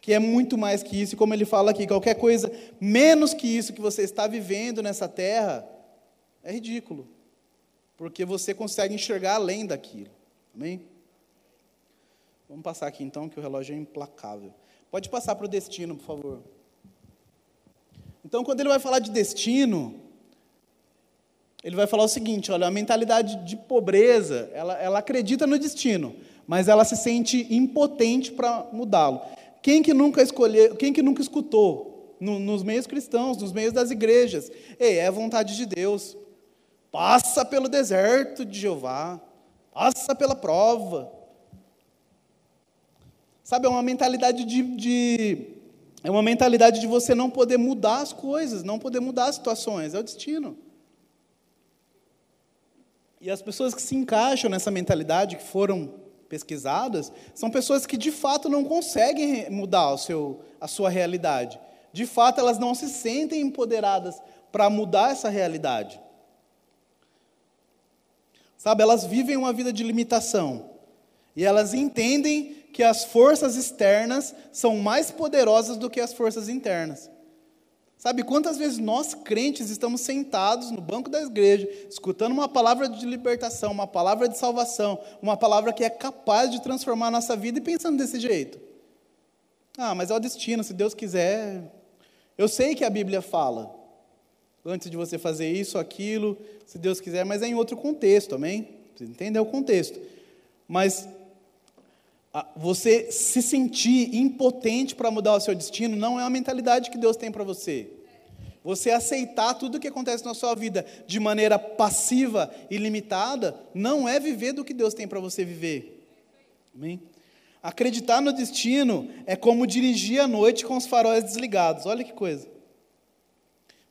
Que é muito mais que isso, e como ele fala aqui, qualquer coisa menos que isso que você está vivendo nessa terra é ridículo. Porque você consegue enxergar além daquilo. Amém? Vamos passar aqui então, que o relógio é implacável. Pode passar para o destino, por favor. Então, quando ele vai falar de destino, ele vai falar o seguinte: olha, a mentalidade de pobreza, ela, ela acredita no destino, mas ela se sente impotente para mudá-lo. Quem que nunca escolheu, quem que nunca escutou no, nos meios cristãos, nos meios das igrejas? Ei, é a vontade de Deus. Passa pelo deserto de Jeová, passa pela prova. Sabe, é uma mentalidade de, de é uma mentalidade de você não poder mudar as coisas, não poder mudar as situações, é o destino. E as pessoas que se encaixam nessa mentalidade, que foram pesquisadas, são pessoas que de fato não conseguem mudar o seu, a sua realidade. De fato, elas não se sentem empoderadas para mudar essa realidade. Sabe, elas vivem uma vida de limitação. E elas entendem que as forças externas são mais poderosas do que as forças internas. Sabe quantas vezes nós crentes estamos sentados no banco da igreja, escutando uma palavra de libertação, uma palavra de salvação, uma palavra que é capaz de transformar a nossa vida e pensando desse jeito? Ah, mas é o destino, se Deus quiser. Eu sei que a Bíblia fala, antes de você fazer isso, aquilo, se Deus quiser, mas é em outro contexto, amém? Você entendeu o contexto. Mas você se sentir impotente para mudar o seu destino não é a mentalidade que Deus tem para você. Você aceitar tudo o que acontece na sua vida de maneira passiva e limitada não é viver do que Deus tem para você viver. Amém? Acreditar no destino é como dirigir à noite com os faróis desligados. Olha que coisa.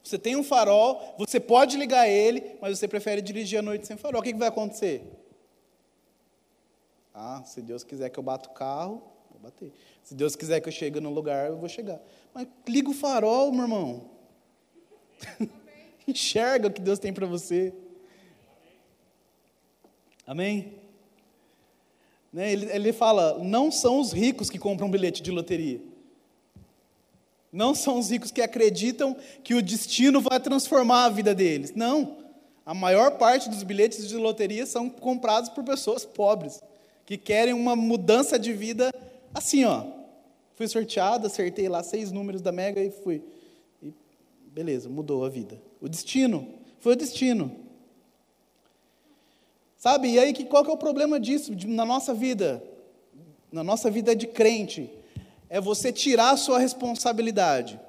Você tem um farol, você pode ligar ele, mas você prefere dirigir à noite sem farol. O que vai acontecer? Ah, se Deus quiser que eu bata o carro, vou bater. Se Deus quiser que eu chegue no lugar, eu vou chegar. Mas liga o farol, meu irmão. Enxerga o que Deus tem para você. Amém? Né? Ele, ele fala: não são os ricos que compram bilhete de loteria. Não são os ricos que acreditam que o destino vai transformar a vida deles. Não. A maior parte dos bilhetes de loteria são comprados por pessoas pobres, que querem uma mudança de vida assim, ó. Fui sorteado, acertei lá seis números da Mega e fui. E beleza, mudou a vida. O destino, foi o destino. Sabe, e aí qual que é o problema disso na nossa vida? Na nossa vida de crente, é você tirar a sua responsabilidade.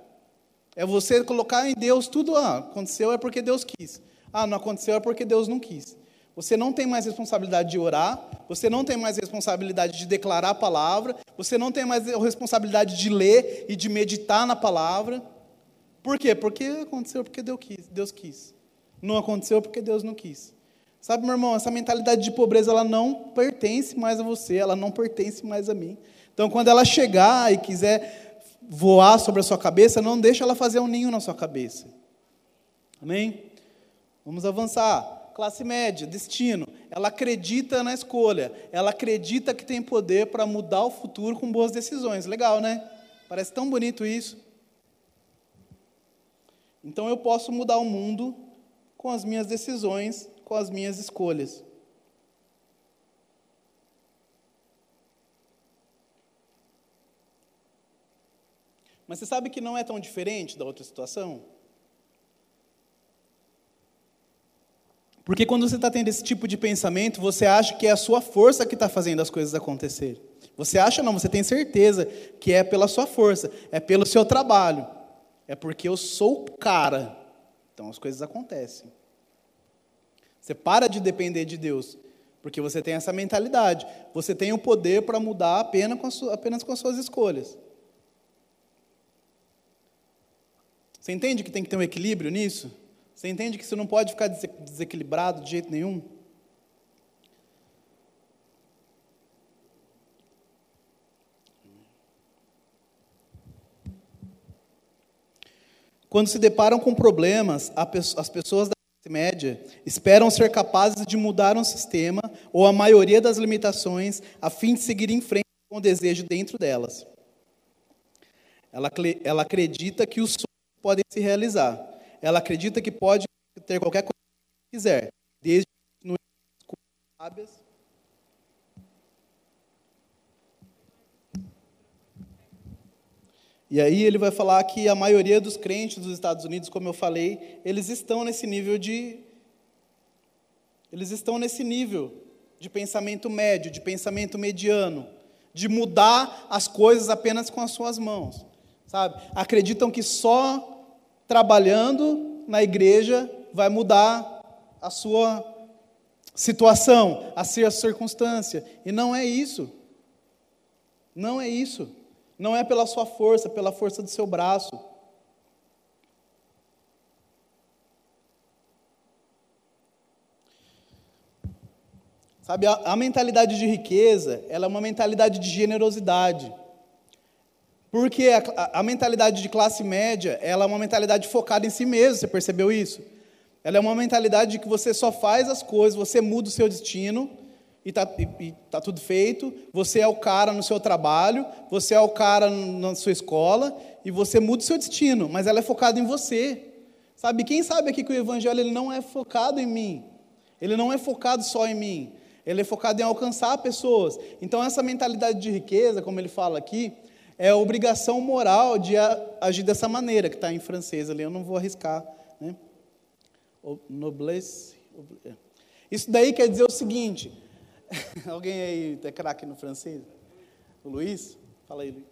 É você colocar em Deus tudo, ah, aconteceu é porque Deus quis. Ah, não aconteceu é porque Deus não quis. Você não tem mais responsabilidade de orar, você não tem mais responsabilidade de declarar a palavra, você não tem mais responsabilidade de ler e de meditar na palavra. Por quê? Porque aconteceu porque Deus quis. Deus quis. Não aconteceu porque Deus não quis. Sabe, meu irmão, essa mentalidade de pobreza ela não pertence mais a você, ela não pertence mais a mim. Então, quando ela chegar e quiser voar sobre a sua cabeça, não deixa ela fazer um ninho na sua cabeça. Amém? Vamos avançar. Classe média, destino. Ela acredita na escolha. Ela acredita que tem poder para mudar o futuro com boas decisões. Legal, né? Parece tão bonito isso. Então eu posso mudar o mundo com as minhas decisões, com as minhas escolhas. Mas você sabe que não é tão diferente da outra situação? Porque quando você está tendo esse tipo de pensamento, você acha que é a sua força que está fazendo as coisas acontecer. Você acha não, você tem certeza que é pela sua força, é pelo seu trabalho, é porque eu sou o cara. Então as coisas acontecem. Você para de depender de Deus, porque você tem essa mentalidade. Você tem o poder para mudar apenas com, apenas com as suas escolhas. Você entende que tem que ter um equilíbrio nisso? Você entende que você não pode ficar desequilibrado de jeito nenhum? Quando se deparam com problemas, as pessoas da classe média esperam ser capazes de mudar um sistema ou a maioria das limitações a fim de seguir em frente com o desejo dentro delas. Ela, ela acredita que o sonho podem se realizar. Ela acredita que pode ter qualquer coisa que quiser, desde no sábias. E aí ele vai falar que a maioria dos crentes dos Estados Unidos, como eu falei, eles estão nesse nível de eles estão nesse nível de pensamento médio, de pensamento mediano, de mudar as coisas apenas com as suas mãos, sabe? Acreditam que só trabalhando na igreja vai mudar a sua situação, a sua circunstância. E não é isso. Não é isso. Não é pela sua força, pela força do seu braço. Sabe, a, a mentalidade de riqueza, ela é uma mentalidade de generosidade. Porque a, a, mentalidade de classe média, ela é uma mentalidade focada em si mesmo, você percebeu isso? Ela é uma mentalidade de que você só faz as coisas, você muda o seu destino e está tá tudo feito. Você é o cara no seu trabalho, você é o cara na sua escola e você muda o seu destino, mas ela é focada em você. Sabe, quem sabe aqui que o evangelho ele não é focado em mim? Ele não é focado só em mim. Ele é focado em alcançar pessoas. Então essa mentalidade de riqueza, como ele fala aqui, é a obrigação moral de agir dessa maneira, que está em francês ali, eu não vou arriscar. Né? Noblesse. É. Isso daí quer dizer o seguinte: alguém aí é craque no francês? O Luiz? Fala aí, Luiz.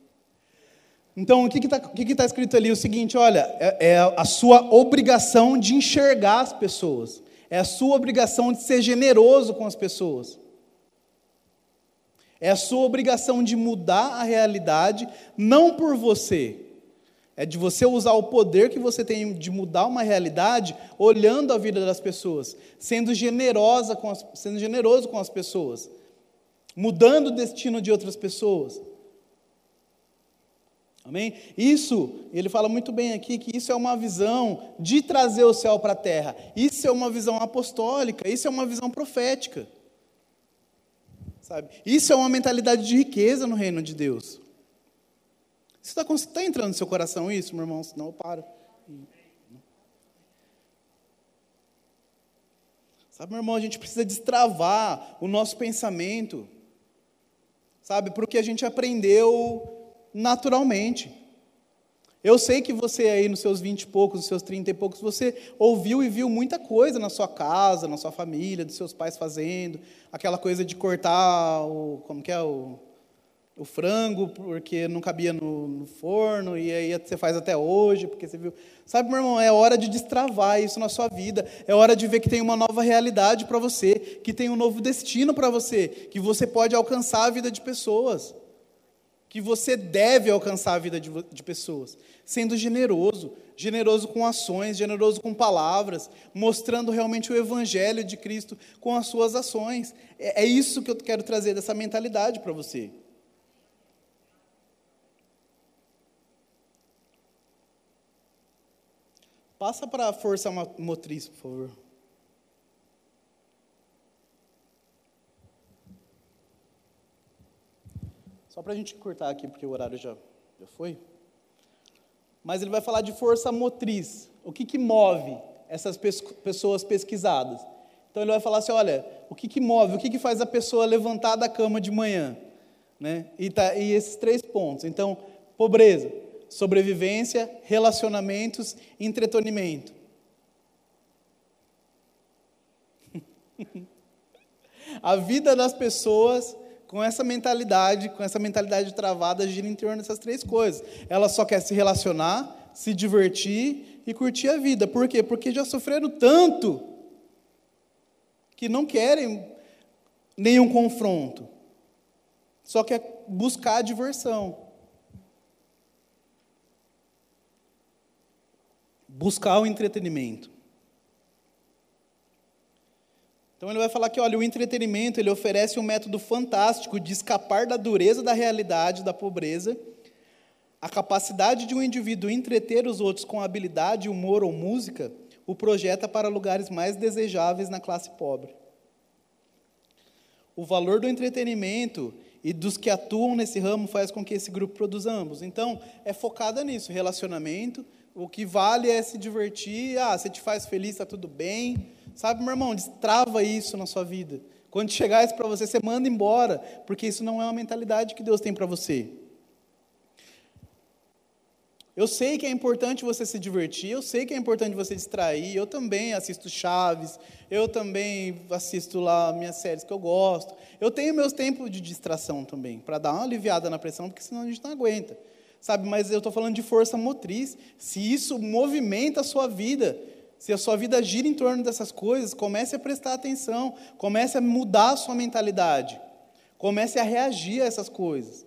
Então, o que está que que tá escrito ali? O seguinte: olha, é, é a sua obrigação de enxergar as pessoas, é a sua obrigação de ser generoso com as pessoas. É a sua obrigação de mudar a realidade, não por você. É de você usar o poder que você tem de mudar uma realidade, olhando a vida das pessoas, sendo generosa com as, sendo generoso com as pessoas. mudando o destino de outras pessoas. Amém? Isso, ele fala muito bem aqui que isso é uma visão de trazer o céu para a terra. Isso é uma visão apostólica, isso é uma visão profética. Sabe? Isso é uma mentalidade de riqueza no reino de Deus. Está tá entrando no seu coração isso, meu irmão? Senão eu paro. Sabe, meu irmão, a gente precisa destravar o nosso pensamento, sabe, o que a gente aprendeu naturalmente. Eu sei que você aí nos seus vinte e poucos, nos seus trinta e poucos, você ouviu e viu muita coisa na sua casa, na sua família, dos seus pais fazendo, aquela coisa de cortar o, como que é o, o frango porque não cabia no, no, forno e aí você faz até hoje porque você viu. Sabe, meu irmão, é hora de destravar isso na sua vida. É hora de ver que tem uma nova realidade para você, que tem um novo destino para você, que você pode alcançar a vida de pessoas que você deve alcançar a vida de, de, pessoas, sendo generoso, generoso com ações, generoso com palavras, mostrando realmente o Evangelho de Cristo com as suas ações. É, é isso que eu quero trazer dessa mentalidade para você. Passa para a força motriz, por favor. Só para a gente cortar aqui, porque o horário já, já foi. Mas ele vai falar de força motriz. O que, que move essas pessoas pesquisadas? Então ele vai falar assim: olha, o que, que move, o que, que faz a pessoa levantar da cama de manhã? Né? E, tá, e esses três pontos. Então, pobreza, sobrevivência, relacionamentos, entretenimento. a vida das pessoas com essa mentalidade, com essa mentalidade travada, gira em torno dessas três coisas. Ela só quer se relacionar, se divertir e curtir a vida. Por quê? Porque já sofreram tanto que não querem nenhum confronto. Só quer buscar a diversão. Buscar o entretenimento. Então ele vai falar que, olha, o entretenimento, ele oferece um método fantástico de escapar da dureza da realidade, da pobreza. A capacidade de um indivíduo entreter os outros com habilidade, humor ou música o projeta para lugares mais desejáveis na classe pobre. O valor do entretenimento e dos que atuam nesse ramo faz com que esse grupo produza ambos. Então, é focada nisso, relacionamento. O que vale é se divertir. Ah, se te faz feliz, está tudo bem. Sabe, meu irmão, destrava isso na sua vida. Quando chegar isso para você, você manda embora, porque isso não é uma mentalidade que Deus tem para você. Eu sei que é importante você se divertir, eu sei que é importante você distrair. Eu também assisto Chaves, eu também assisto lá minhas séries que eu gosto. Eu tenho meus tempos de distração também, para dar uma aliviada na pressão, porque senão a gente não aguenta. Sabe, mas eu estou falando de força motriz. Se isso movimenta a sua vida, se a sua vida gira em torno dessas coisas, comece a prestar atenção, comece a mudar a sua mentalidade, comece a reagir a essas coisas.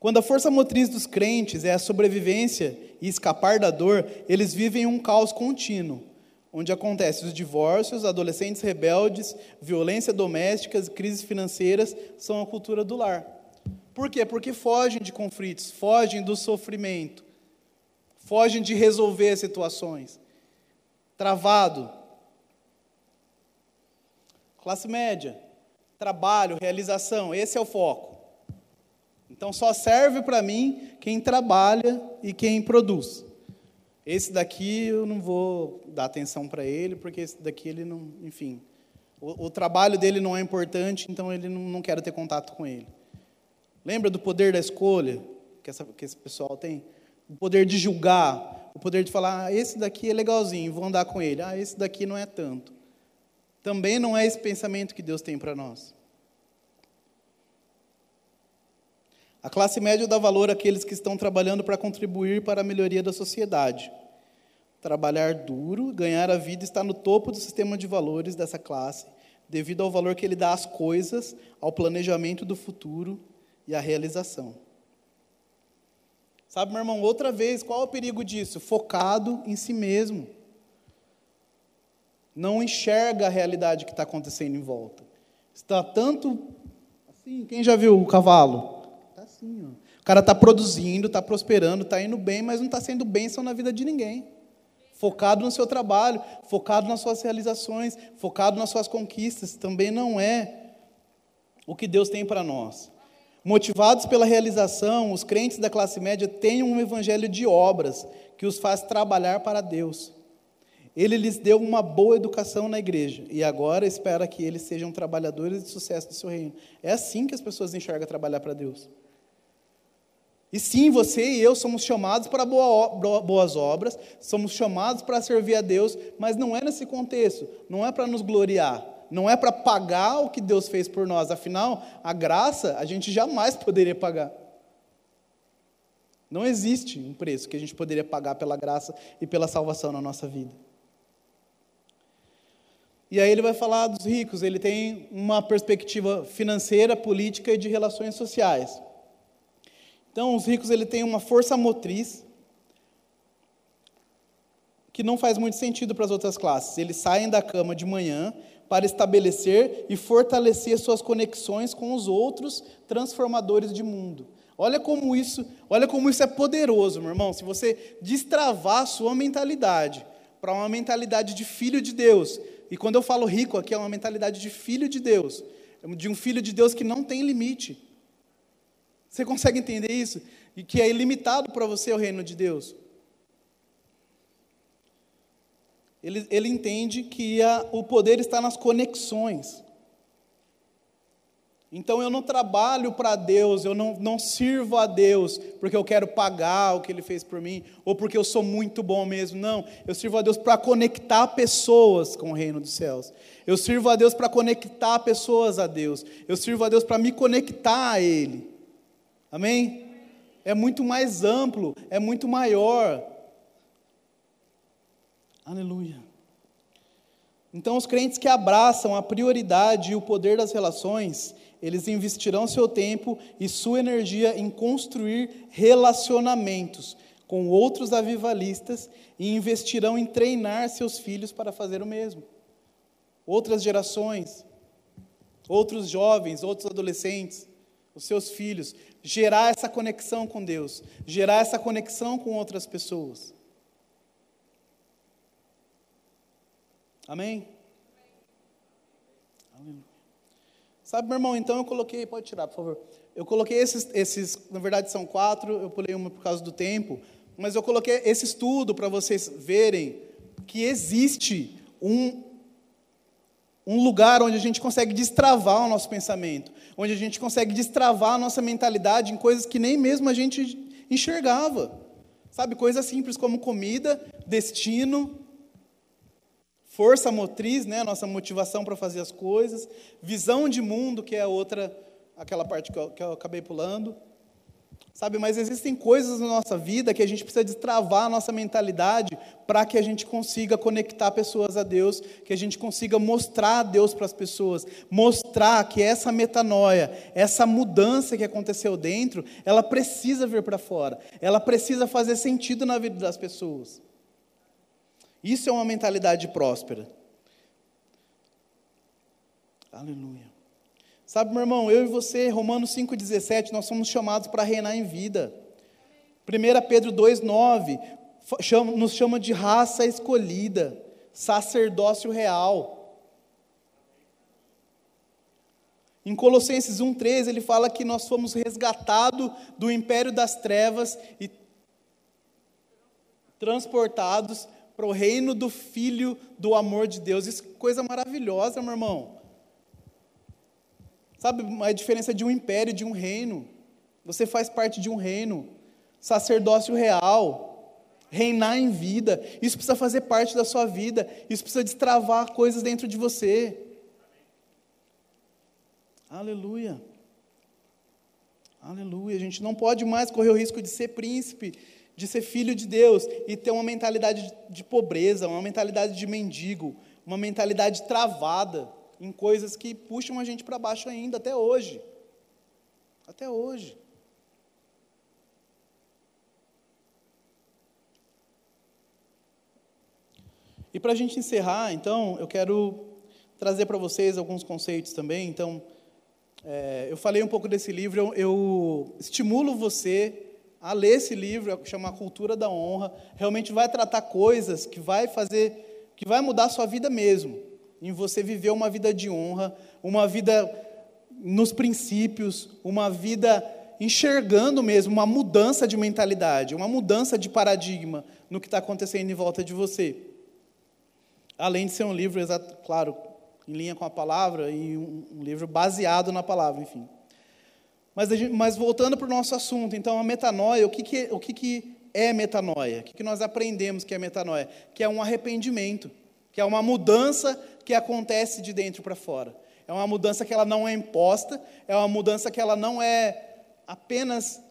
Quando a força motriz dos crentes é a sobrevivência e escapar da dor, eles vivem um caos contínuo, onde acontecem os divórcios, adolescentes rebeldes, violência doméstica, crises financeiras, são a cultura do lar. Por quê? Porque fogem de conflitos, fogem do sofrimento, fogem de resolver situações. Travado. Classe média, trabalho, realização, esse é o foco. Então só serve para mim quem trabalha e quem produz. Esse daqui eu não vou dar atenção para ele, porque esse daqui ele não, enfim, o, o, trabalho dele não é importante, então ele não, não quero ter contato com ele. Lembra do poder da escolha que, essa, que esse pessoal tem? o poder de julgar, o poder de falar, ah, esse daqui é legalzinho, vou andar com ele, ah, esse daqui não é tanto. Também não é esse pensamento que Deus tem para nós. A classe média dá valor àqueles que estão trabalhando para contribuir para a melhoria da sociedade. Trabalhar duro, ganhar a vida está no topo do sistema de valores dessa classe, devido ao valor que ele dá às coisas, ao planejamento do futuro e à realização. Sabe, meu irmão, outra vez, qual é o perigo disso? Focado em si mesmo. não enxerga a realidade que está acontecendo em volta. Está tanto assim, quem já viu o cavalo? Assim, ó. O cara está produzindo, está prosperando, está indo bem, mas não está sendo bênção na vida de ninguém. Focado no seu trabalho, focado nas suas realizações, focado nas suas conquistas, também não é o que Deus tem para nós. Motivados pela realização, os crentes da classe média têm um evangelho de obras que os faz trabalhar para Deus. Ele lhes deu uma boa educação na igreja e agora espera que eles sejam trabalhadores de sucesso do seu reino. É assim que as pessoas enxergam trabalhar para Deus. E sim, você e eu somos chamados para boas obras, somos chamados para servir a Deus, mas não é nesse contexto, não é para nos gloriar, não é para pagar o que Deus fez por nós, afinal, a graça a gente jamais poderia pagar. Não existe um preço que a gente poderia pagar pela graça e pela salvação na nossa vida. E aí ele vai falar dos ricos, ele tem uma perspectiva financeira, política e de relações sociais. Então, os ricos ele tem uma força motriz que não faz muito sentido para as outras classes. Eles saem da cama de manhã para estabelecer e fortalecer suas conexões com os outros transformadores de mundo. Olha como isso, olha como isso é poderoso, meu irmão. Se você destravar a sua mentalidade para uma mentalidade de filho de Deus, e quando eu falo rico aqui, é uma mentalidade de filho de Deus, de um filho de Deus que não tem limite. Você consegue entender isso? E que é ilimitado para você o reino de Deus. Ele, ele entende que a, o poder está nas conexões. Então eu não trabalho para Deus, eu não, não sirvo a Deus porque eu quero pagar o que Ele fez por mim, ou porque eu sou muito bom mesmo. Não, eu sirvo a Deus para conectar pessoas com o reino dos céus. Eu sirvo a Deus para conectar pessoas a Deus. Eu sirvo a Deus para me conectar a Ele. Amém? É muito mais amplo, é muito maior. Aleluia. Então, os crentes que abraçam a prioridade e o poder das relações, eles investirão seu tempo e sua energia em construir relacionamentos com outros avivalistas e investirão em treinar seus filhos para fazer o mesmo. Outras gerações, outros jovens, outros adolescentes, os seus filhos, gerar essa conexão com Deus, gerar essa conexão com outras pessoas. Amém? Sabe, meu irmão, então eu coloquei, pode tirar, por favor. Eu coloquei esses, esses, na verdade são quatro, eu pulei uma por causa do tempo, mas eu coloquei esse estudo para vocês verem que existe um, um lugar onde a gente consegue destravar o nosso pensamento, onde a gente consegue destravar a nossa mentalidade em coisas que nem mesmo a gente enxergava. Sabe, coisas simples como comida, destino, força motriz, né, nossa motivação para fazer as coisas, visão de mundo, que é a outra, aquela parte que eu, que eu acabei pulando. Sabe, mas existem coisas na nossa vida que a gente precisa destravar a nossa mentalidade para que a gente consiga conectar pessoas a Deus, que a gente consiga mostrar a Deus para as pessoas, mostrar que essa metanoia, essa mudança que aconteceu dentro, ela precisa vir para fora, ela precisa fazer sentido na vida das pessoas. Isso é uma mentalidade próspera. Aleluia. Sabe, meu irmão, eu e você, Romanos 5,17, nós somos chamados para reinar em vida. 1 Pedro 2,9 nos chama de raça escolhida, sacerdócio real. Em Colossenses 1,13 ele fala que nós fomos resgatados do império das trevas e transportados para o reino do Filho do amor de Deus. Isso é coisa maravilhosa, meu irmão. Sabe a diferença de um império e de um reino? Você faz parte de um reino, sacerdócio real, reinar em vida. Isso precisa fazer parte da sua vida. Isso precisa destravar coisas dentro de você. Aleluia. Aleluia. A gente não pode mais correr o risco de ser príncipe de ser filho de Deus e ter uma mentalidade de pobreza, uma mentalidade de mendigo, uma mentalidade travada em coisas que puxam a gente para baixo ainda, até hoje. Até hoje. E para a gente encerrar, então, eu quero trazer para vocês alguns conceitos também. Então, é, eu falei um pouco desse livro, eu, eu estimulo você a ler esse livro, chama Cultura da Honra. Realmente vai tratar coisas que vai fazer, que vai mudar a sua vida mesmo, em você viver uma vida de honra, uma vida nos princípios, uma vida enxergando mesmo uma mudança de mentalidade, uma mudança de paradigma no que está acontecendo em volta de você. Além de ser um livro, claro, em linha com a palavra e um, um livro baseado na palavra, enfim. Mas, gente, mas voltando para o nosso assunto, então a metanoia, o que, que, o que, que é metanoia? O que, que nós aprendemos que é metanoia? Que é um arrependimento, que é uma mudança que acontece de dentro para fora. É uma mudança que ela não é imposta, é uma mudança que ela não é apenas.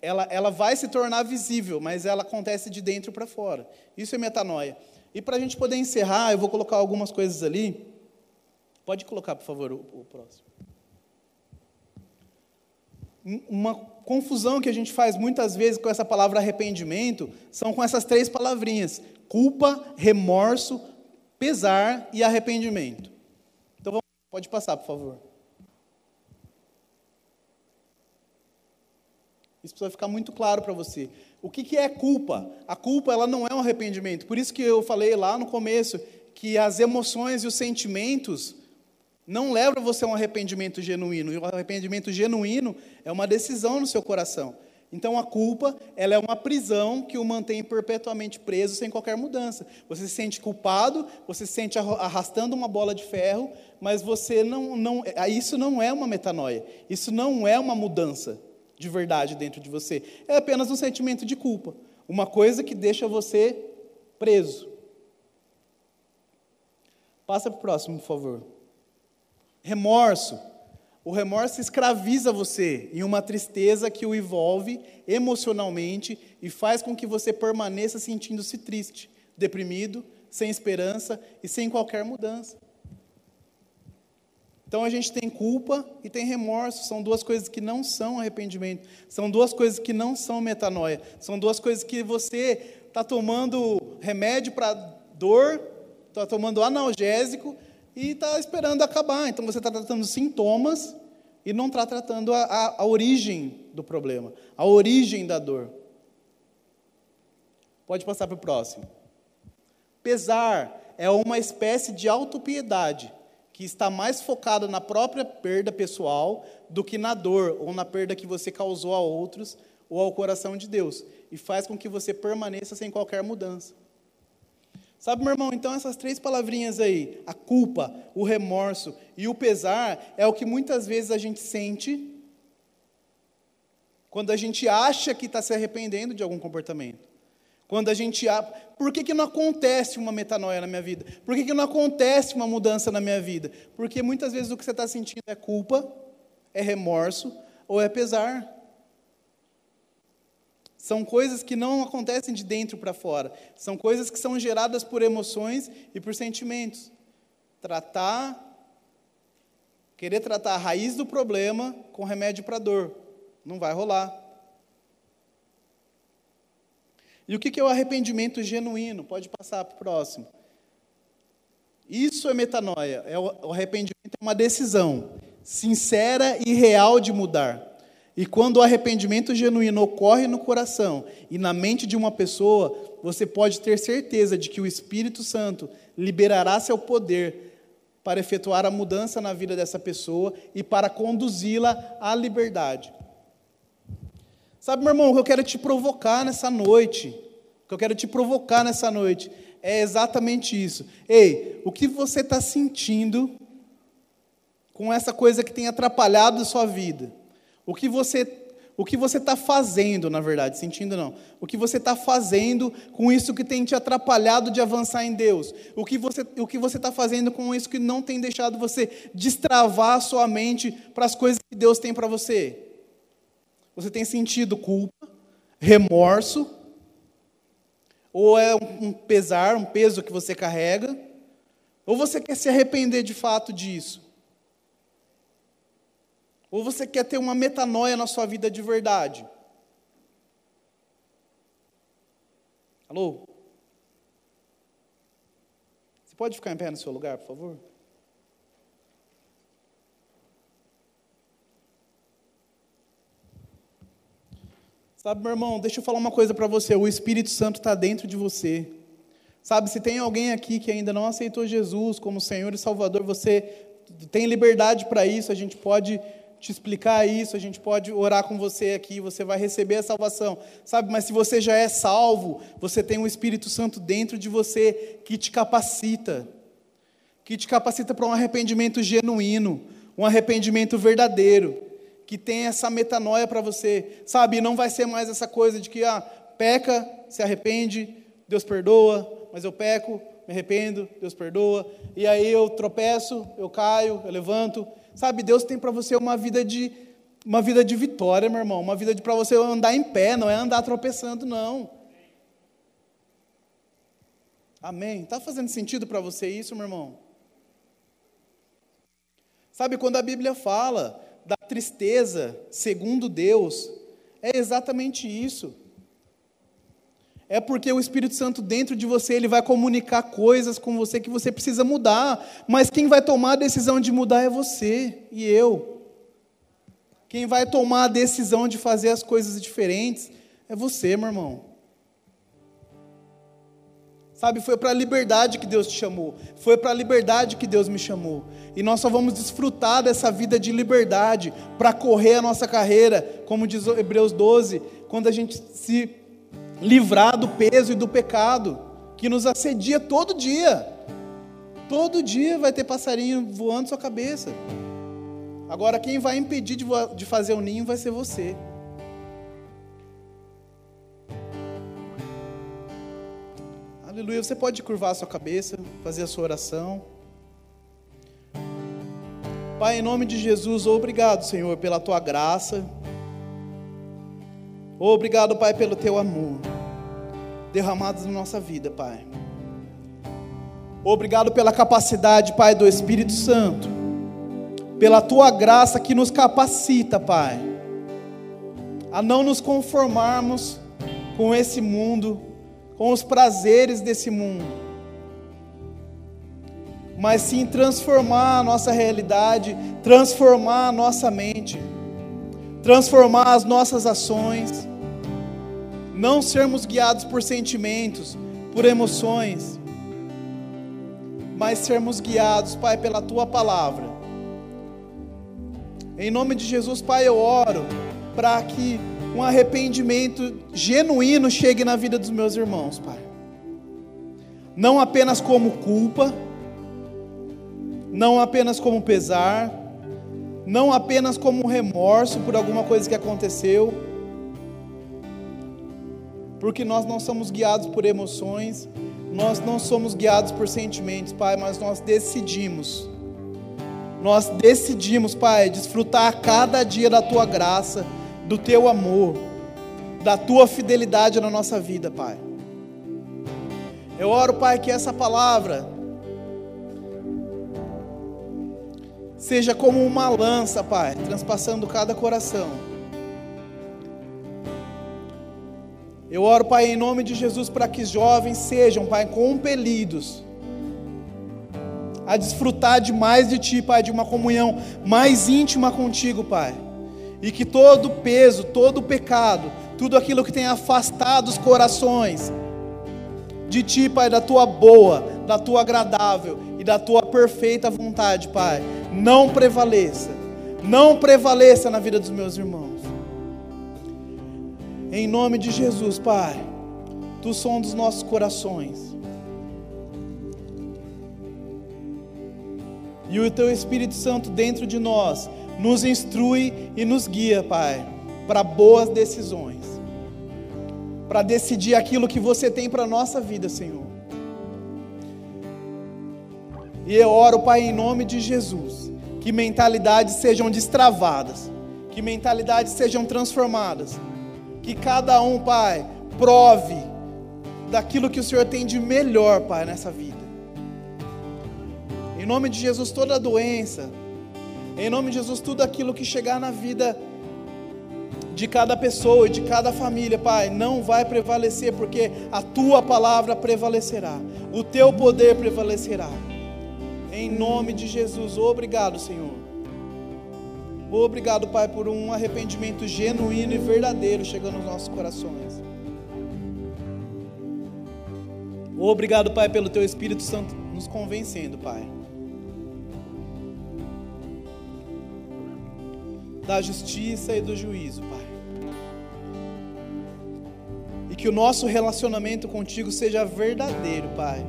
Ela, ela vai se tornar visível, mas ela acontece de dentro para fora. Isso é metanoia. E para a gente poder encerrar, eu vou colocar algumas coisas ali. Pode colocar, por favor, o, o próximo. Uma confusão que a gente faz muitas vezes com essa palavra arrependimento são com essas três palavrinhas: culpa, remorso, pesar e arrependimento. Então, vamos, pode passar, por favor. Isso precisa ficar muito claro para você. O que, que é culpa? A culpa ela não é um arrependimento. Por isso que eu falei lá no começo que as emoções e os sentimentos não leva você a um arrependimento genuíno. E o arrependimento genuíno é uma decisão no seu coração. Então a culpa, ela é uma prisão que o mantém perpetuamente preso sem qualquer mudança. Você se sente culpado, você se sente arrastando uma bola de ferro, mas você não, não, isso não é uma metanoia. Isso não é uma mudança de verdade dentro de você. É apenas um sentimento de culpa, uma coisa que deixa você preso. Passa para o próximo, por favor. Remorso. O remorso escraviza você em uma tristeza que o envolve emocionalmente e faz com que você permaneça sentindo-se triste, deprimido, sem esperança e sem qualquer mudança. Então a gente tem culpa e tem remorso, são duas coisas que não são arrependimento, são duas coisas que não são metanoia, são duas coisas que você está tomando remédio para dor, está tomando analgésico e está esperando acabar. Então você está tratando sintomas e não está tratando a, a, a origem do problema, a origem da dor. Pode passar para o próximo. Pesar é uma espécie de autopiedade que está mais focada na própria perda pessoal do que na dor ou na perda que você causou a outros ou ao coração de Deus, e faz com que você permaneça sem qualquer mudança. Sabe, meu irmão, então essas três palavrinhas aí, a culpa, o remorso e o pesar, é o que muitas vezes a gente sente quando a gente acha que está se arrependendo de algum comportamento. Quando a gente. Por que, que não acontece uma metanoia na minha vida? Por que, que não acontece uma mudança na minha vida? Porque muitas vezes o que você está sentindo é culpa, é remorso ou é pesar. São coisas que não acontecem de dentro para fora. São coisas que são geradas por emoções e por sentimentos. Tratar, querer tratar a raiz do problema com remédio para dor. Não vai rolar. E o que é o arrependimento genuíno? Pode passar para o próximo. Isso é metanoia. É o arrependimento é uma decisão sincera e real de mudar. E quando o arrependimento genuíno ocorre no coração e na mente de uma pessoa, você pode ter certeza de que o Espírito Santo liberará seu poder para efetuar a mudança na vida dessa pessoa e para conduzi-la à liberdade. Sabe, meu irmão, o que eu quero te provocar nessa noite, o que eu quero te provocar nessa noite, é exatamente isso. Ei, o que você está sentindo com essa coisa que tem atrapalhado a sua vida? O que você o que você está fazendo, na verdade, sentindo não. O que você está fazendo com isso que tem te atrapalhado de avançar em Deus. O que você o que você está fazendo com isso que não tem deixado você destravar a sua mente para as coisas que Deus tem para você. Você tem sentido culpa, remorso, ou é um pesar, um peso que você carrega, ou você quer se arrepender de fato disso. Ou você quer ter uma metanoia na sua vida de verdade? Alô? Você pode ficar em pé no seu lugar, por favor? Sabe, meu irmão, deixa eu falar uma coisa para você: o Espírito Santo está dentro de você. Sabe, se tem alguém aqui que ainda não aceitou Jesus como Senhor e Salvador, você tem liberdade para isso, a gente pode te explicar isso, a gente pode orar com você aqui, você vai receber a salvação. Sabe, mas se você já é salvo, você tem o Espírito Santo dentro de você que te capacita, que te capacita para um arrependimento genuíno, um arrependimento verdadeiro que tem essa metanoia para você, sabe? Não vai ser mais essa coisa de que, ah, peca, se arrepende, Deus perdoa, mas eu peco, me arrependo, Deus perdoa, e aí eu tropeço, eu caio, eu levanto. Sabe, Deus tem para você uma vida de uma vida de vitória, meu irmão, uma vida de para você andar em pé, não é andar tropeçando, não. Amém. Tá fazendo sentido para você isso, meu irmão? Sabe quando a Bíblia fala da tristeza, segundo Deus, é exatamente isso. É porque o Espírito Santo dentro de você, ele vai comunicar coisas com você que você precisa mudar, mas quem vai tomar a decisão de mudar é você e eu. Quem vai tomar a decisão de fazer as coisas diferentes é você, meu irmão. Sabe, foi para a liberdade que Deus te chamou. Foi para a liberdade que Deus me chamou. E nós só vamos desfrutar dessa vida de liberdade para correr a nossa carreira, como diz Hebreus 12, quando a gente se livrar do peso e do pecado que nos assedia todo dia. Todo dia vai ter passarinho voando sua cabeça. Agora, quem vai impedir de fazer o ninho vai ser você. Aleluia. Você pode curvar a sua cabeça, fazer a sua oração. Pai, em nome de Jesus, obrigado, Senhor, pela tua graça. Obrigado, Pai, pelo teu amor derramado na nossa vida, Pai. Obrigado pela capacidade, Pai, do Espírito Santo. Pela tua graça que nos capacita, Pai, a não nos conformarmos com esse mundo com os prazeres desse mundo, mas sim transformar a nossa realidade, transformar a nossa mente, transformar as nossas ações, não sermos guiados por sentimentos, por emoções, mas sermos guiados, Pai, pela tua palavra. Em nome de Jesus, Pai, eu oro para que um arrependimento genuíno chegue na vida dos meus irmãos, Pai. Não apenas como culpa, não apenas como pesar, não apenas como remorso por alguma coisa que aconteceu, porque nós não somos guiados por emoções, nós não somos guiados por sentimentos, Pai, mas nós decidimos, nós decidimos, Pai, desfrutar cada dia da Tua graça do teu amor, da tua fidelidade na nossa vida, Pai. Eu oro, Pai, que essa palavra seja como uma lança, Pai, transpassando cada coração. Eu oro, Pai, em nome de Jesus, para que jovens sejam, Pai, compelidos a desfrutar de mais de Ti, Pai, de uma comunhão mais íntima contigo, Pai e que todo peso, todo pecado, tudo aquilo que tem afastado os corações de Ti, Pai, da Tua boa, da Tua agradável da Tua perfeita vontade, Pai, não prevaleça, não prevaleça na vida dos meus irmãos. Em nome de Jesus, Pai, Tu som dos nossos corações. E o Teu Espírito Santo dentro de nós nos instrui e nos guia, Pai, para boas decisões, para decidir aquilo que você tem para a nossa vida, Senhor. E eu oro, Pai, em nome de Jesus, que mentalidades sejam destravadas, que mentalidades sejam transformadas, que cada um, Pai, prove daquilo que o Senhor tem de melhor, Pai, nessa vida. Em nome de Jesus, toda doença, em nome de Jesus, tudo aquilo que chegar na vida de cada pessoa, de cada família, Pai, não vai prevalecer, porque a tua palavra prevalecerá, o teu poder prevalecerá. Em nome de Jesus, obrigado, Senhor. Obrigado, Pai, por um arrependimento genuíno e verdadeiro chegando aos nossos corações. Obrigado, Pai, pelo Teu Espírito Santo nos convencendo, Pai. Da justiça e do juízo, Pai. E que o nosso relacionamento contigo seja verdadeiro, Pai.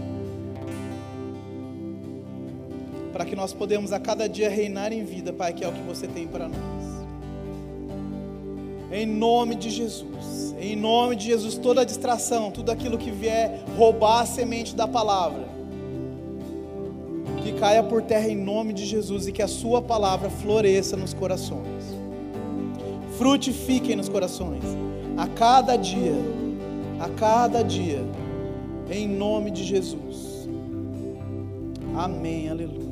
Para que nós podemos a cada dia reinar em vida, Pai, que é o que você tem para nós. Em nome de Jesus. Em nome de Jesus, toda distração, tudo aquilo que vier roubar a semente da palavra, que caia por terra em nome de Jesus e que a Sua palavra floresça nos corações, frutifiquem nos corações, a cada dia, a cada dia, em nome de Jesus. Amém, aleluia.